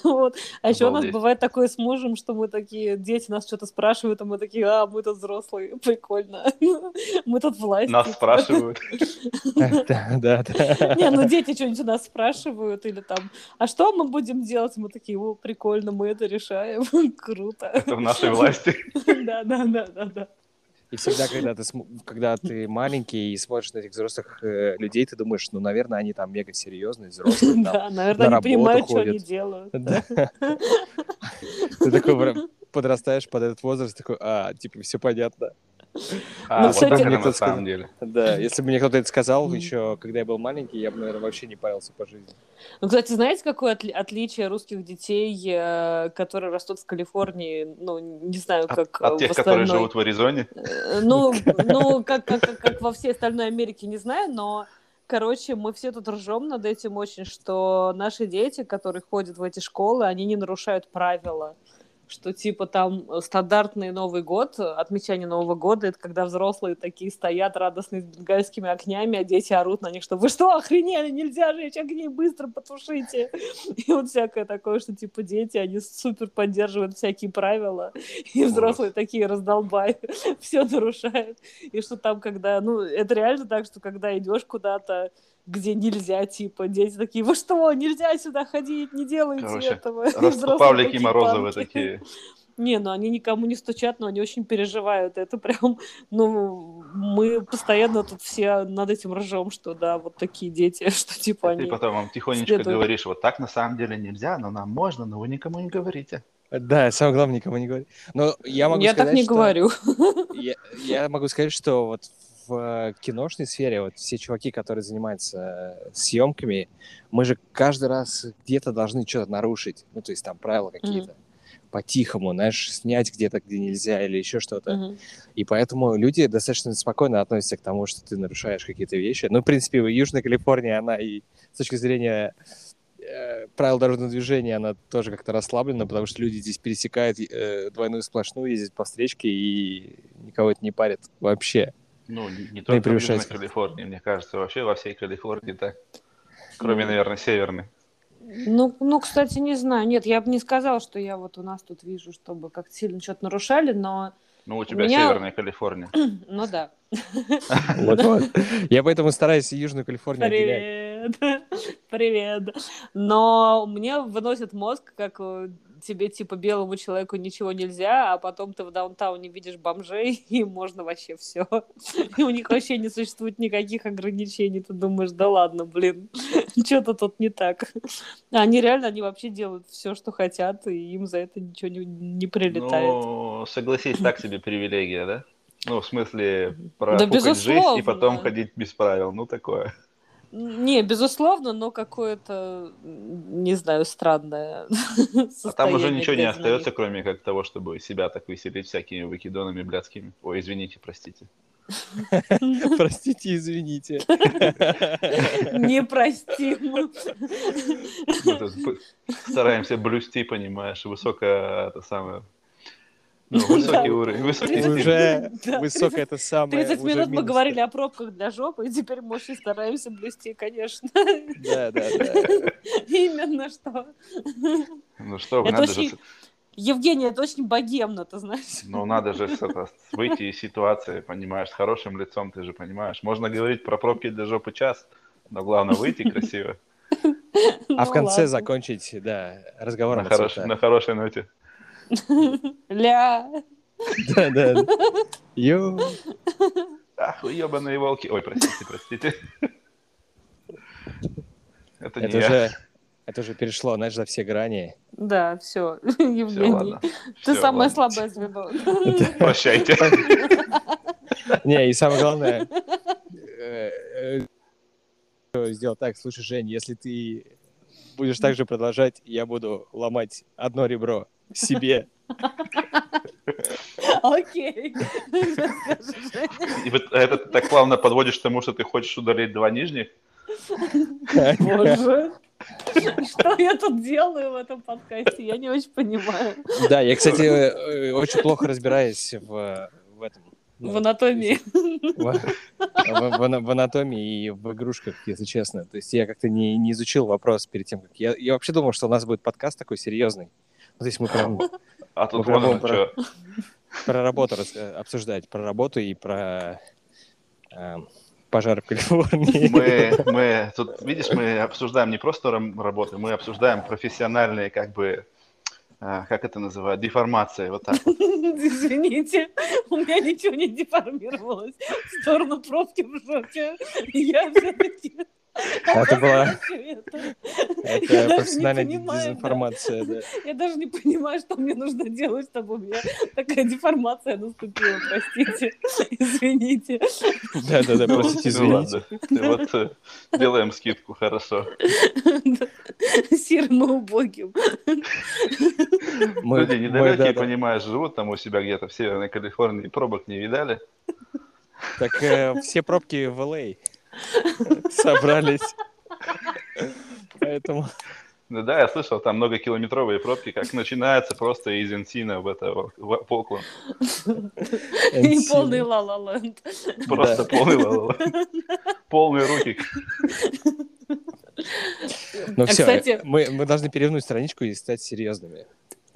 Вот. А еще у нас бывает такое с мужем, что мы такие, дети нас что-то спрашивают, а мы такие, а, мы тут взрослые, прикольно. Мы тут власть. Нас типа. спрашивают. Да, да, да. Не, ну дети что-нибудь у нас спрашивают, или там, а что мы будем делать? Мы такие, о, прикольно, мы это решаем, круто. Это в нашей власти. Да, да, да, да, да. И всегда, когда ты, когда ты маленький и смотришь на этих взрослых э, людей, ты думаешь, ну, наверное, они там мега серьезные, взрослые. там. Да, на наверное, они работу понимают, что они ходят. делают. Да. Ты такой подрастаешь под этот возраст, такой, а, типа, все понятно. А, Ну, вот кстати- это на самом деле. Да, если бы мне кто-то это сказал еще, когда я был маленький, я бы, наверное, вообще не парился по жизни. Ну, кстати, знаете, какое отли- отличие русских детей, э, которые растут в Калифорнии, ну, не знаю, От, как от э, тех, в которые остальной... живут в Аризоне. Э, Ну, ну как, как, как, как во всей остальной Америке, не знаю, но, короче, мы все тут ржем над этим очень, что наши дети, которые ходят в эти школы, они не нарушают правила. Что типа там стандартный Новый год, отмечание Нового года, это когда взрослые такие стоят радостные с бенгальскими огнями, а дети орут на них, что вы что, охренели, нельзя жечь огни, быстро потушите. И вот всякое такое, что типа дети, они супер поддерживают всякие правила, и взрослые такие раздолбай, все нарушают. И что там, когда, ну, это реально так, что когда идешь куда-то, где нельзя, типа, дети такие, вы что, нельзя сюда ходить, не делайте Короче, этого. Павлики Морозовы такие. Не, ну они никому не стучат, но они очень переживают. Это прям, ну, мы постоянно тут все над этим ржем, что да, вот такие дети, что типа Ты они... потом вам тихонечко следуют. говоришь, вот так на самом деле нельзя, но нам можно, но вы никому не говорите. Да, самое главное, никому не говори. Но я могу Я сказать, так не что- говорю. Я, я могу сказать, что вот в э, киношной сфере вот все чуваки, которые занимаются э, съемками, мы же каждый раз где-то должны что-то нарушить. Ну, то есть там правила какие-то. По-тихому, знаешь, снять где-то, где нельзя, или еще что-то. Мгм. И поэтому люди достаточно спокойно относятся к тому, что ты нарушаешь какие-то вещи. Ну, в принципе, в Южной Калифорнии она и с точки зрения э, правил дорожного движения, она тоже как-то расслаблена, потому что люди здесь пересекают э, двойную сплошную, ездят по встречке и никого это не парит вообще. Ну, не, только в Южной превышать. Калифорнии, мне кажется, вообще во всей Калифорнии так. Кроме, Ну. наверное, северной. Ну, ну, кстати, не знаю. Нет, я бы не сказала, что я вот у нас тут вижу, чтобы как-то сильно что-то нарушали, но... Ну, у тебя меня- северная Калифорния. Ну да. Вот-вот. Я поэтому стараюсь Южную Калифорнию. Привет. Привет. Но мне выносит мозг, как э, тебе, типа, белому человеку ничего нельзя, а потом ты в даунтауне видишь бомжей, и можно вообще все. И у них вообще не существует никаких ограничений. Ты думаешь, да ладно, блин, что-то тут не так. А они реально, они вообще делают все, что хотят, и им за это ничего не, не прилетает. Ну, согласись, так себе привилегия, да? Ну, в смысле, про Да, жизнь и потом ходить без правил. Ну, такое. Не, безусловно, но какое-то, не знаю, странное А там уже ничего не остается, кроме как того, чтобы себя так выселить всякими выкидонами блядскими. Ой, извините, простите. Простите, извините. Тут б- стараемся блюсти, понимаешь, высокое, это самое, ну, высокий уровень, высокий. Уже высокое это самое. 30 уже минут мы говорили о пробках для жопы, и теперь мы очень стараемся блюсти, конечно. Да, да, да. Именно что. Ну что надо же, Евгений, это очень богемно, ты знаешь. ну надо же это, выйти из ситуации, понимаешь, с хорошим лицом, ты же понимаешь. Можно говорить про пробки для жопы час, но главное выйти красиво, А в Ну конце закончить, да, цветах. на хорошей ноте. Ля. Да, да. Ё. Ах, вы ебаные волки. Ой, простите, простите. Это не я. уже, это уже перешло, знаешь, за все грани. Да, все, Все, Евгений. ладно. Ты самое слабое звено. Прощайте. Не, и самое главное, э, э, сделал так, слушай, Жень, если ты будешь так же продолжать, я буду ломать одно ребро себе. Окей. И вот это ты так плавно подводишь к тому, что ты хочешь удалить два нижних. Боже. Что я тут делаю в этом подкасте? Я не очень понимаю. Да, я, кстати, э, очень плохо разбираюсь в, в этом. ну, В анатомии. в, в- в в анатомии и в игрушках, если честно. То есть я как-то не, не изучил вопрос перед тем, как... Я, я вообще думал, что у нас будет подкаст такой серьезный. Есть мы прям А тут прям что. про работу рас- э, обсуждать, про работу и про э, пожары в Калифорнии. Мы, мы тут, видишь, мы обсуждаем не просто работы, мы обсуждаем профессиональные, как бы, а, как это называют, деформации, вот так. вот. Извините, у меня ничего не деформировалось в сторону пробки в жопе. Я все-таки... Это была- это. Это Я даже не профессиональная да. дезинформация, да. Я даже не понимаю, что мне нужно делать, чтобы у меня такая деформация наступила. Простите, извините. Да-да-да, простите, Ну извините. ладно. Ты Вот э, делаем скидку, хорошо. Серым и убогим. Мы- Люди мы, недалекие, понимаешь, живут там у себя где-то в Северной Калифорнии, пробок не видали. Так э, все пробки в LA собрались. Поэтому... Ну да, я слышал, там многокилометровые пробки, как начинается просто из Энсина в это в- Покланд. И полный ла-ла-ленд. Просто полный ла-ла-ла. Полные руки. Ну А, все, кстати- мы, мы должны перевернуть страничку и стать серьезными.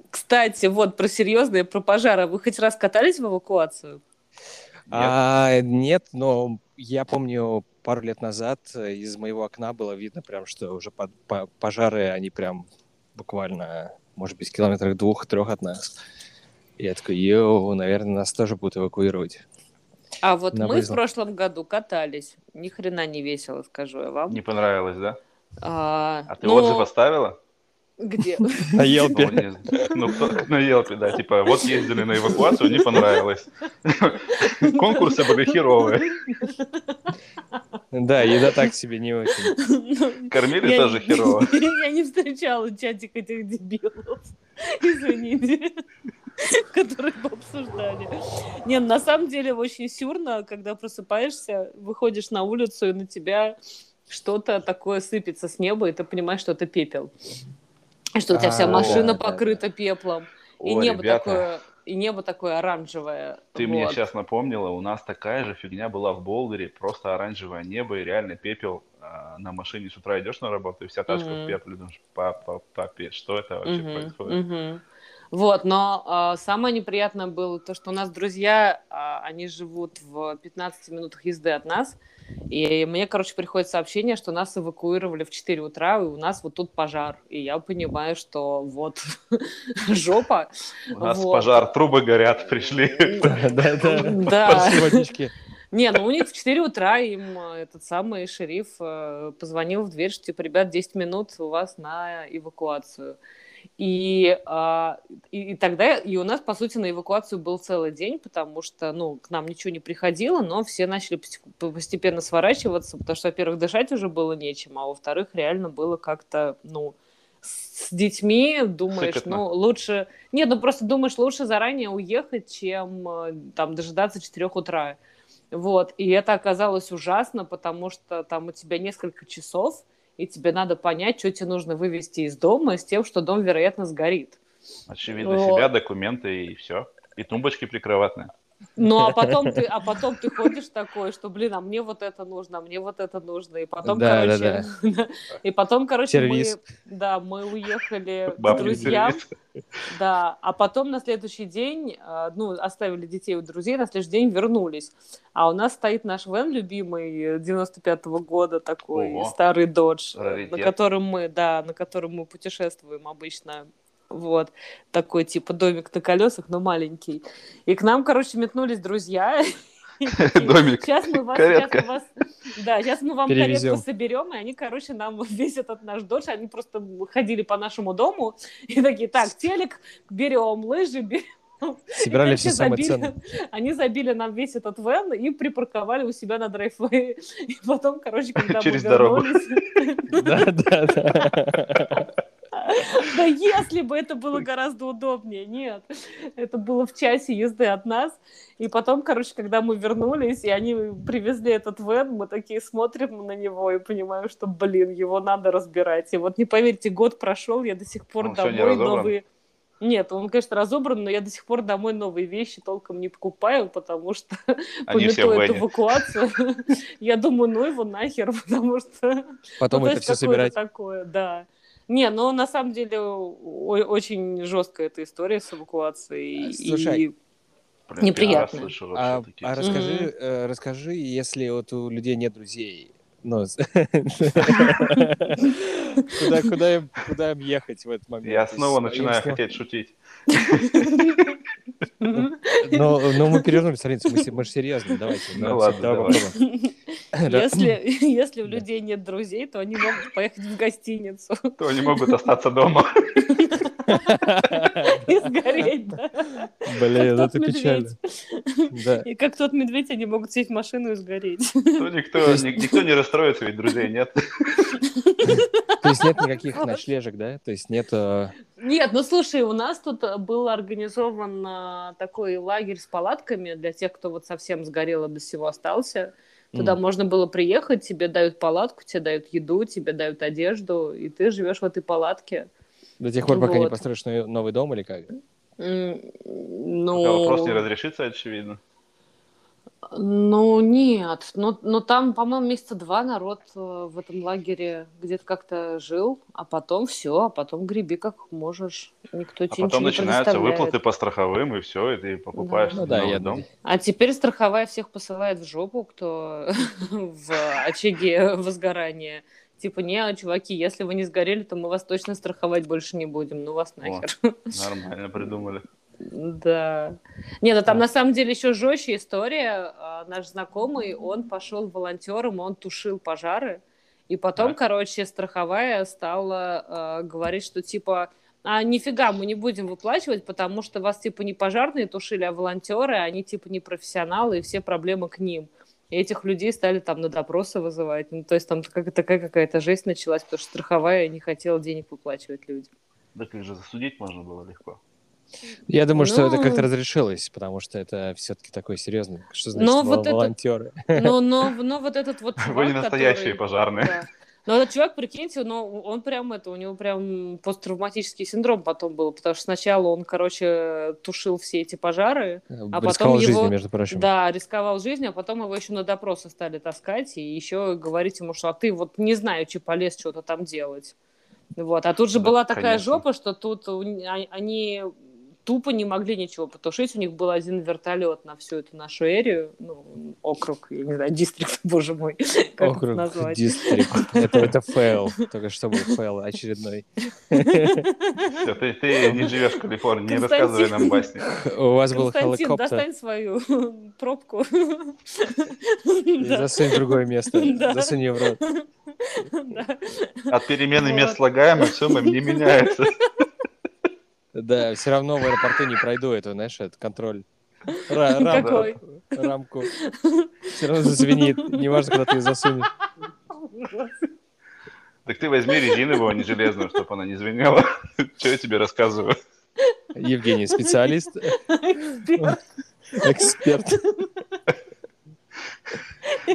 Кстати, вот про серьезные, про пожары. Вы хоть раз катались в эвакуацию? А, нет, но я помню, пару лет назад э, из моего окна было видно прям, что уже под- по- пожары, они прям буквально, может быть, в километрах двух-трех от нас. И я такой, йоу, наверное, нас тоже будут эвакуировать. А вот На мы выезд. в прошлом году катались. Ни хрена не весело, скажу я вам. Не понравилось, да? А, А ты ну, отзыв оставила? Где? На Ну, Елпе. ну, на Елпе, да, типа, вот ездили на эвакуацию, не понравилось. Конкурсы были херовые. Да, еда так себе не очень. Кормили Я тоже херово. Я не встречала чатик этих дебилов. Извините. Которые бы обсуждали. Не, на самом деле очень сюрно, когда просыпаешься, выходишь на улицу, и на тебя что-то такое сыпется с неба, и ты понимаешь, что это пепел. Что у тебя вся А, машина покрыта пеплом. И небо такое, и небо такое оранжевое. ты мне Вот. сейчас напомнила, у нас такая же фигня была в Болдере, просто оранжевое небо и реально пепел а, на машине с утра идешь на работу, и вся тачка Мгм. в пепле, думаешь, папа, папе, что это вообще Мгм, происходит? мгм. Вот, но а, самое неприятное было то, что у нас друзья, а, они живут в 15 минутах езды от нас, И мне, короче, приходит сообщение, что нас эвакуировали в 4 утра, и у нас вот тут пожар. И я понимаю, что вот жопа. У нас пожар, трубы горят, пришли. Да-да-да. Да. водички. Не, ну у них в 4 утра им э, этот самый шериф э, позвонил в дверь, что типа, ребят, 10 минут у вас на эвакуацию. И, а, и, и тогда и у нас, по сути, на эвакуацию был целый день, потому что, ну, к нам ничего не приходило, но все начали постепенно сворачиваться, потому что, во-первых, дышать уже было нечем, а во-вторых, реально было как-то, ну, с детьми думаешь, Сыкотно. ну, лучше... Нет, ну, просто думаешь, лучше заранее уехать, чем э, там дожидаться 4 утра. Вот, и это оказалось ужасно, потому что там у тебя несколько часов, и тебе надо понять, что тебе нужно вывести из дома с тем, что дом, вероятно, сгорит. Очевидно, Вот. себя, документы и все. И тумбочки прикроватные. Ну, а потом ты, а потом ты ходишь такой, что, блин, а мне вот это нужно, а мне вот это нужно. И потом, Да, да, короче, и потом, короче, мы, Сервис. да, мы уехали к друзьям. Да, а потом на следующий день, э, ну, оставили детей у друзей, на следующий день вернулись. А у нас стоит наш вен любимый 95-го года, такой Ого. старый додж, на Раритет. котором мы, да, на котором мы путешествуем обычно. Вот, такой типа домик на колесах, но маленький. И к нам, короче, метнулись друзья. Домик. Сейчас мы вас, Каретка. сейчас вас, да, сейчас мы вам Перевезем. каретку соберем, и они, короче, нам весь этот наш додж, они просто ходили по нашему дому и такие, так, телек берем, лыжи берем. Собирали все забили- ценное. Они забили нам весь этот вен и припарковали у себя на драйвее. И потом, короче, когда Через мы дорогу. вернулись... Да, да, да. Да если бы это было гораздо удобнее. Нет, это было в часе езды от нас. И потом, короче, когда мы вернулись, и они привезли этот вен, мы такие смотрим на него и понимаем, что, блин, его надо разбирать. И вот не поверьте, год прошел, я до сих пор Он домой новые... Нет, он, конечно, разобран, но я до сих пор домой новые вещи толком не покупаю, потому что пометуя эту эвакуацию, я думаю, ну его нахер, потому что... Потом то это все собирать. такое, да. Не, ну на самом деле о- очень жесткая эта история с эвакуацией. Слушай, и- Блин, Неприятно. слышу А, а расскажи, э, расскажи, если вот у людей нет друзей, ну, куда, куда, им, куда им ехать в этот момент? Я снова начинаю хотеть шутить. Но, но мы перевернули страницу, мы, мы же серьезно, давайте. Ну ладно, давай. Если, если у Да. людей нет друзей, то они могут поехать в гостиницу То они могут остаться дома. и сгореть, да. Блин, Как это печально. Да. И как тот медведь, они могут сесть в машину и сгореть. То никто, ни- никто не расстроится, ведь друзей нет. То есть нет никаких ночлежек, да? То есть нет... э, Нет, ну слушай, у нас тут э, был организован а, такой лагерь с палатками для тех, кто вот совсем сгорел и до всего остался. Туда м, можно было приехать, тебе дают палатку, тебе дают еду, тебе дают одежду, и ты живешь в этой палатке. До тех пор, пока не построишь но- новый дом или как? Пока Ну, вопрос не разрешится, очевидно. Ну нет, но, но там, по-моему, месяца два народ э, в этом лагере где-то как-то жил, а потом все, а потом греби как можешь, никто А тебе потом ничего не начинаются выплаты по страховым, и все, и ты покупаешь Ну да, новый я- дом. А теперь страховая всех посылает в жопу, кто в очаге возгорания. Типа, не, чуваки, если вы не сгорели, то мы вас точно страховать больше не будем. Ну вас нахер. Нормально придумали. Да. Не, ну там на самом деле еще жестче история. А, Наш знакомый, он пошел волонтером, он тушил пожары. И потом, Так. короче, страховая стала э, говорить, что типа, а нифига, мы не будем выплачивать, потому что вас типа не пожарные тушили, а волонтеры, они типа не профессионалы, и все проблемы к ним. И этих людей стали там на допросы вызывать. Ну, то есть там как- такая какая-то жесть началась, потому что страховая не хотела денег выплачивать людям. Так их же засудить можно было легко. Я думаю, что это Ну. как-то разрешилось, потому что это все-таки такой серьезный. Что значит Но вол- вот это- волонтеры? Но, но, но вот этот вот чувак, Вы не настоящие который- пожарные. Да. Но этот чувак, прикиньте, но он прям это, у него прям посттравматический синдром потом был, потому что сначала он, короче, тушил все эти пожары, Рисковал потом жизнью, его- между прочим. да, рисковал жизнью, а потом его еще на допросы стали таскать и еще говорить ему, что а ты вот не знаю, че полез что-то там делать. Вот. А тут же Да, была такая конечно. жопа, что тут а- они тупо не могли ничего потушить. У них был один вертолет на всю эту нашу эрию, ну, округ, я не знаю, дистрикт, боже мой, как Округ, это назвать. district. Это, это fail. Только что был fail очередной. Всё, ты, ты не живешь в Калифорнии, не рассказывай нам басни. У вас был Константин, helicopter. достань свою пробку. И засунь в другое место. Засунь ее в рот. От перемены мест слагаемых сумма не меняется. Да, все равно в аэропорту не пройду это, знаешь, этот контроль. Ра- рамку. Какой? Рамку. Все равно зазвенит. Неважно, куда ты ее засунешь. Так ты возьми резиновую, а не железную, чтобы она не звенела. Что я тебе рассказываю? Евгений, специалист, эксперт.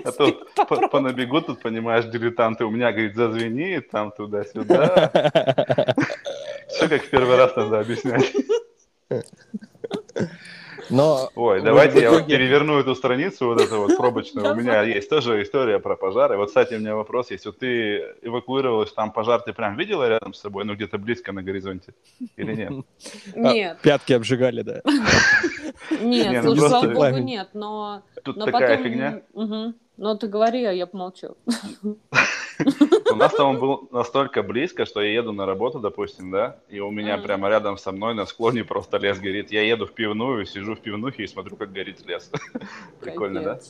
А то по, по набегу тут, понимаешь, дилетанты. У меня, говорит, зазвенит, там туда-сюда. Все как в первый раз надо объяснять. Но Ой, давайте я вот итоге- переверну эту страницу, вот эту вот пробочную. У меня есть тоже история про пожары. Вот, кстати, у меня вопрос есть. Вот ты эвакуировалась, там пожар ты прям видела рядом с собой, ну где-то близко на горизонте? Или нет? Нет, пятки обжигали, да. нет, Не, ну слава богу, нет, но... Тут такая фигня. Ну, ты говори, а я помолчу. У нас там он был настолько близко, что я еду на работу, допустим, да, и у меня прямо рядом со мной на склоне просто лес горит. Я еду в пивную, сижу в пивнухе и смотрю, как горит лес. Прикольно, да?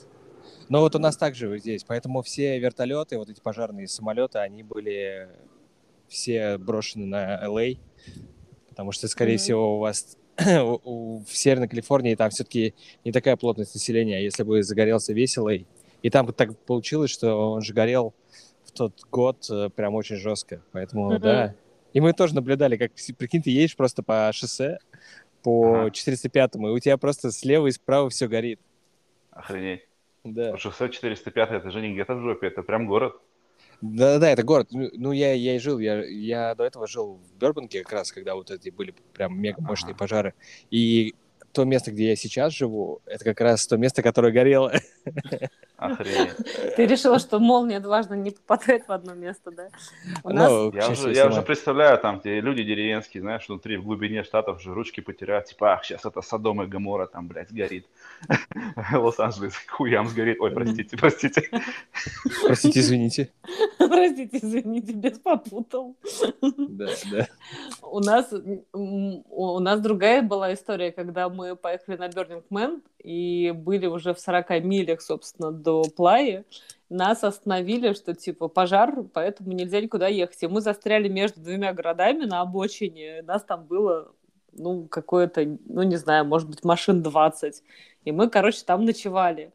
Но вот у нас также вот здесь, поэтому все вертолеты, вот эти пожарные самолеты, они были все брошены на LA, потому что, скорее всего, у вас в Северной Калифорнии там все-таки не такая плотность населения, а если бы загорелся весь LA. И там так получилось, что он же горел в тот год э, прям очень жестко, поэтому, Мгм. да. И мы тоже наблюдали, как, прикинь, ты едешь просто по шоссе, по Ага. 405-му, и у тебя просто слева и справа все горит. Охренеть. Да. Шоссе 405, это же не где-то в жопе, это прям город. Да-да-да, это город. Ну, ну, я, я и жил, я, я до этого жил в Бербанке как раз, когда вот эти были прям мега мощные Ага. пожары. И то место, где я сейчас живу, это как раз то место, которое горело. Охренеть. Ты решила, что молния дважды не попадает в одно место, да? У нас... Ну, к Я уже, я уже представляю, там те люди деревенские, знаешь, внутри, в глубине штатов же ручки потеряют, типа, ах, сейчас это Содом и Гамора там, блядь, сгорит. Лос-Анджелес хуям сгорит. Ой, простите, простите. Простите, извините. Простите, извините, без попутал. Да, да. У нас, у нас другая была история, когда мы поехали на Burning Man и были уже в 40 милях, собственно, до Плаи. Нас остановили, что типа пожар, поэтому нельзя никуда ехать. И мы застряли между двумя городами на обочине. Нас там было, ну, какое-то, ну, не знаю, может быть, машин 20. И мы, короче, там ночевали.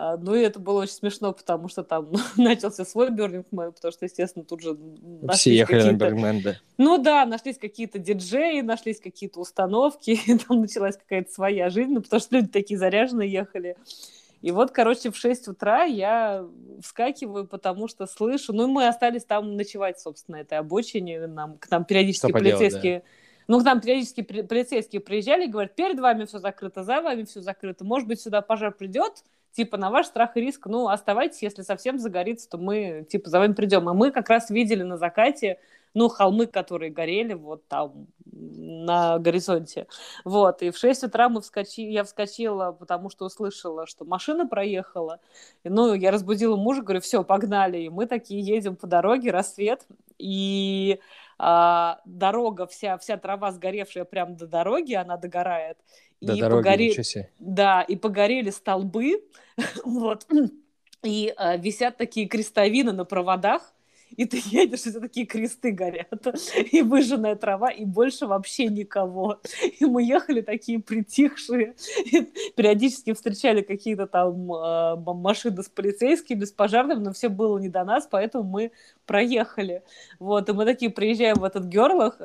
А, Ну, и это было очень смешно, потому что там начался свой Burning Man, потому что, естественно, тут же Все ехали на какие-то Бергмен, да. ну да, нашлись какие-то диджеи, нашлись какие-то установки, и там началась какая-то своя жизнь, ну, потому что люди такие заряженные ехали. И вот, короче, в 6 утра я вскакиваю, потому что слышу... Ну, мы остались там ночевать, собственно, этой обочине. Нам, к нам периодически Что поделать, полицейские... Ну, к нам периодически при- полицейские приезжали и говорят, перед вами все закрыто, за вами все закрыто. Может быть, сюда пожар придет, типа, на ваш страх и риск, ну, оставайтесь, если совсем загорится, то мы, типа, за вами придем. И мы как раз видели на закате, ну, холмы, которые горели вот там на горизонте. Вот, и в 6 утра мы вскочи... я вскочила, потому что услышала, что машина проехала. И, ну, я разбудила мужа, говорю, все, погнали. И мы такие едем по дороге, рассвет, и а, дорога вся, вся трава сгоревшая прямо до дороги, она догорает. До и дороги, погоре- ничего себе. да, и погорели столбы, вот, и э, висят такие крестовины на проводах, и ты едешь, и такие кресты горят, и выжженная трава, и больше вообще никого. И мы ехали такие притихшие, и периодически встречали какие-то там э, машины с полицейскими, с пожарными, но все было не до нас, поэтому мы проехали. Вот, и мы такие приезжаем в этот Герлах,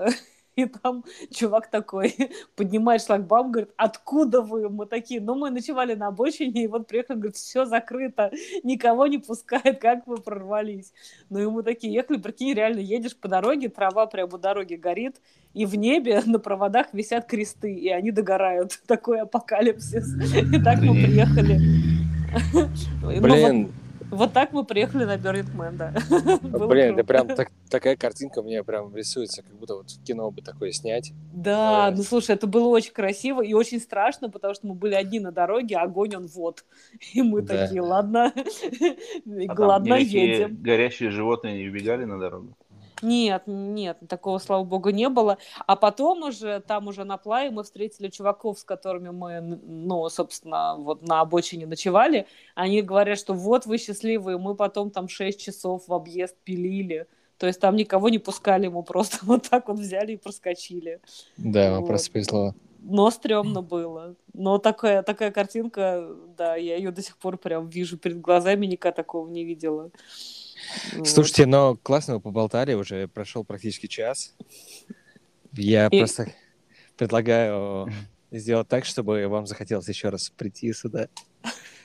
и там чувак такой поднимает шлагбаум, говорит, откуда вы? Мы такие, ну, мы ночевали на обочине, и вот приехали, говорит, все закрыто, никого не пускает, как вы прорвались? Ну, и мы такие ехали, прикинь, реально едешь по дороге, трава прямо у дороги горит, и в небе на проводах висят кресты, и они догорают. Такой апокалипсис. И так мы приехали. Ну, Блин, Вот так мы приехали на Burning Man, да. Блин, это прям так- такая картинка меня прям рисуется, как будто вот в кино бы такое снять. Да, ну слушай, это было очень красиво и очень страшно, потому что мы были одни на дороге, а огонь он вот. И мы Да. такие, ладно, А ладно, никакие едем. горящие животные не убегали на дорогу? Нет, нет, такого, слава богу, не было. А потом уже, там уже на плае мы встретили чуваков, с которыми мы, ну, собственно, вот на обочине ночевали. Они говорят, что вот вы счастливые, мы потом там 6 часов в объезд пилили. То есть там никого не пускали, мы просто вот так вот взяли и проскочили. Да, вам Вот. просто повезло. Но стрёмно было. Но такая, такая картинка, да, я ее до сих пор прям вижу перед глазами, никогда такого не видела. Вот. Слушайте, но классно вы поболтали, уже прошел практически час. Я И- просто предлагаю сделать так, чтобы вам захотелось еще раз прийти сюда.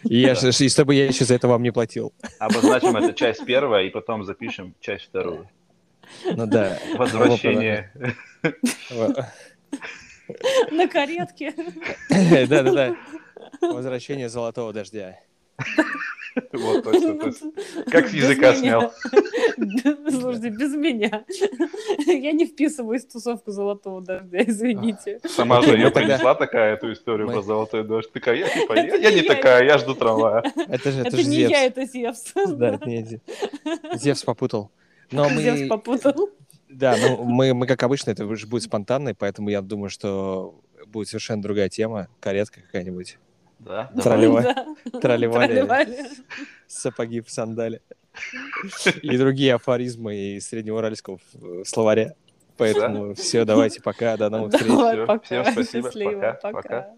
И, я, же- и чтобы я еще за это вам не платил. Обозначим это часть первая, и потом запишем часть вторую. Ну да. Возвращение. На каретке. Да-да-да. Возвращение золотого дождя. Вот точно, точно. Как с языка снял. Слушайте, без меня. Я не вписываюсь в тусовку золотого дождя, извините. Сама же ее ну принесла такая, эту историю про золотой дождь. Такая, я типа, я не такая, я жду трамвая. Это же, это не я, это Зевс. Да, это не Зе- Зевс попутал. Но Зевс попутал. да, ну мы, мы как обычно, это уже будет спонтанно, поэтому я думаю, что будет совершенно другая тема, каретка какая-нибудь, Да, Тролливали. Да. тролливали, Тролливали. сапоги в сандале и другие афоризмы из среднеуральского э, словаря. Поэтому все, давайте, пока, до новых встреч. Давай, Всё, пока. всем спасибо, Счастливо, пока, пока. пока.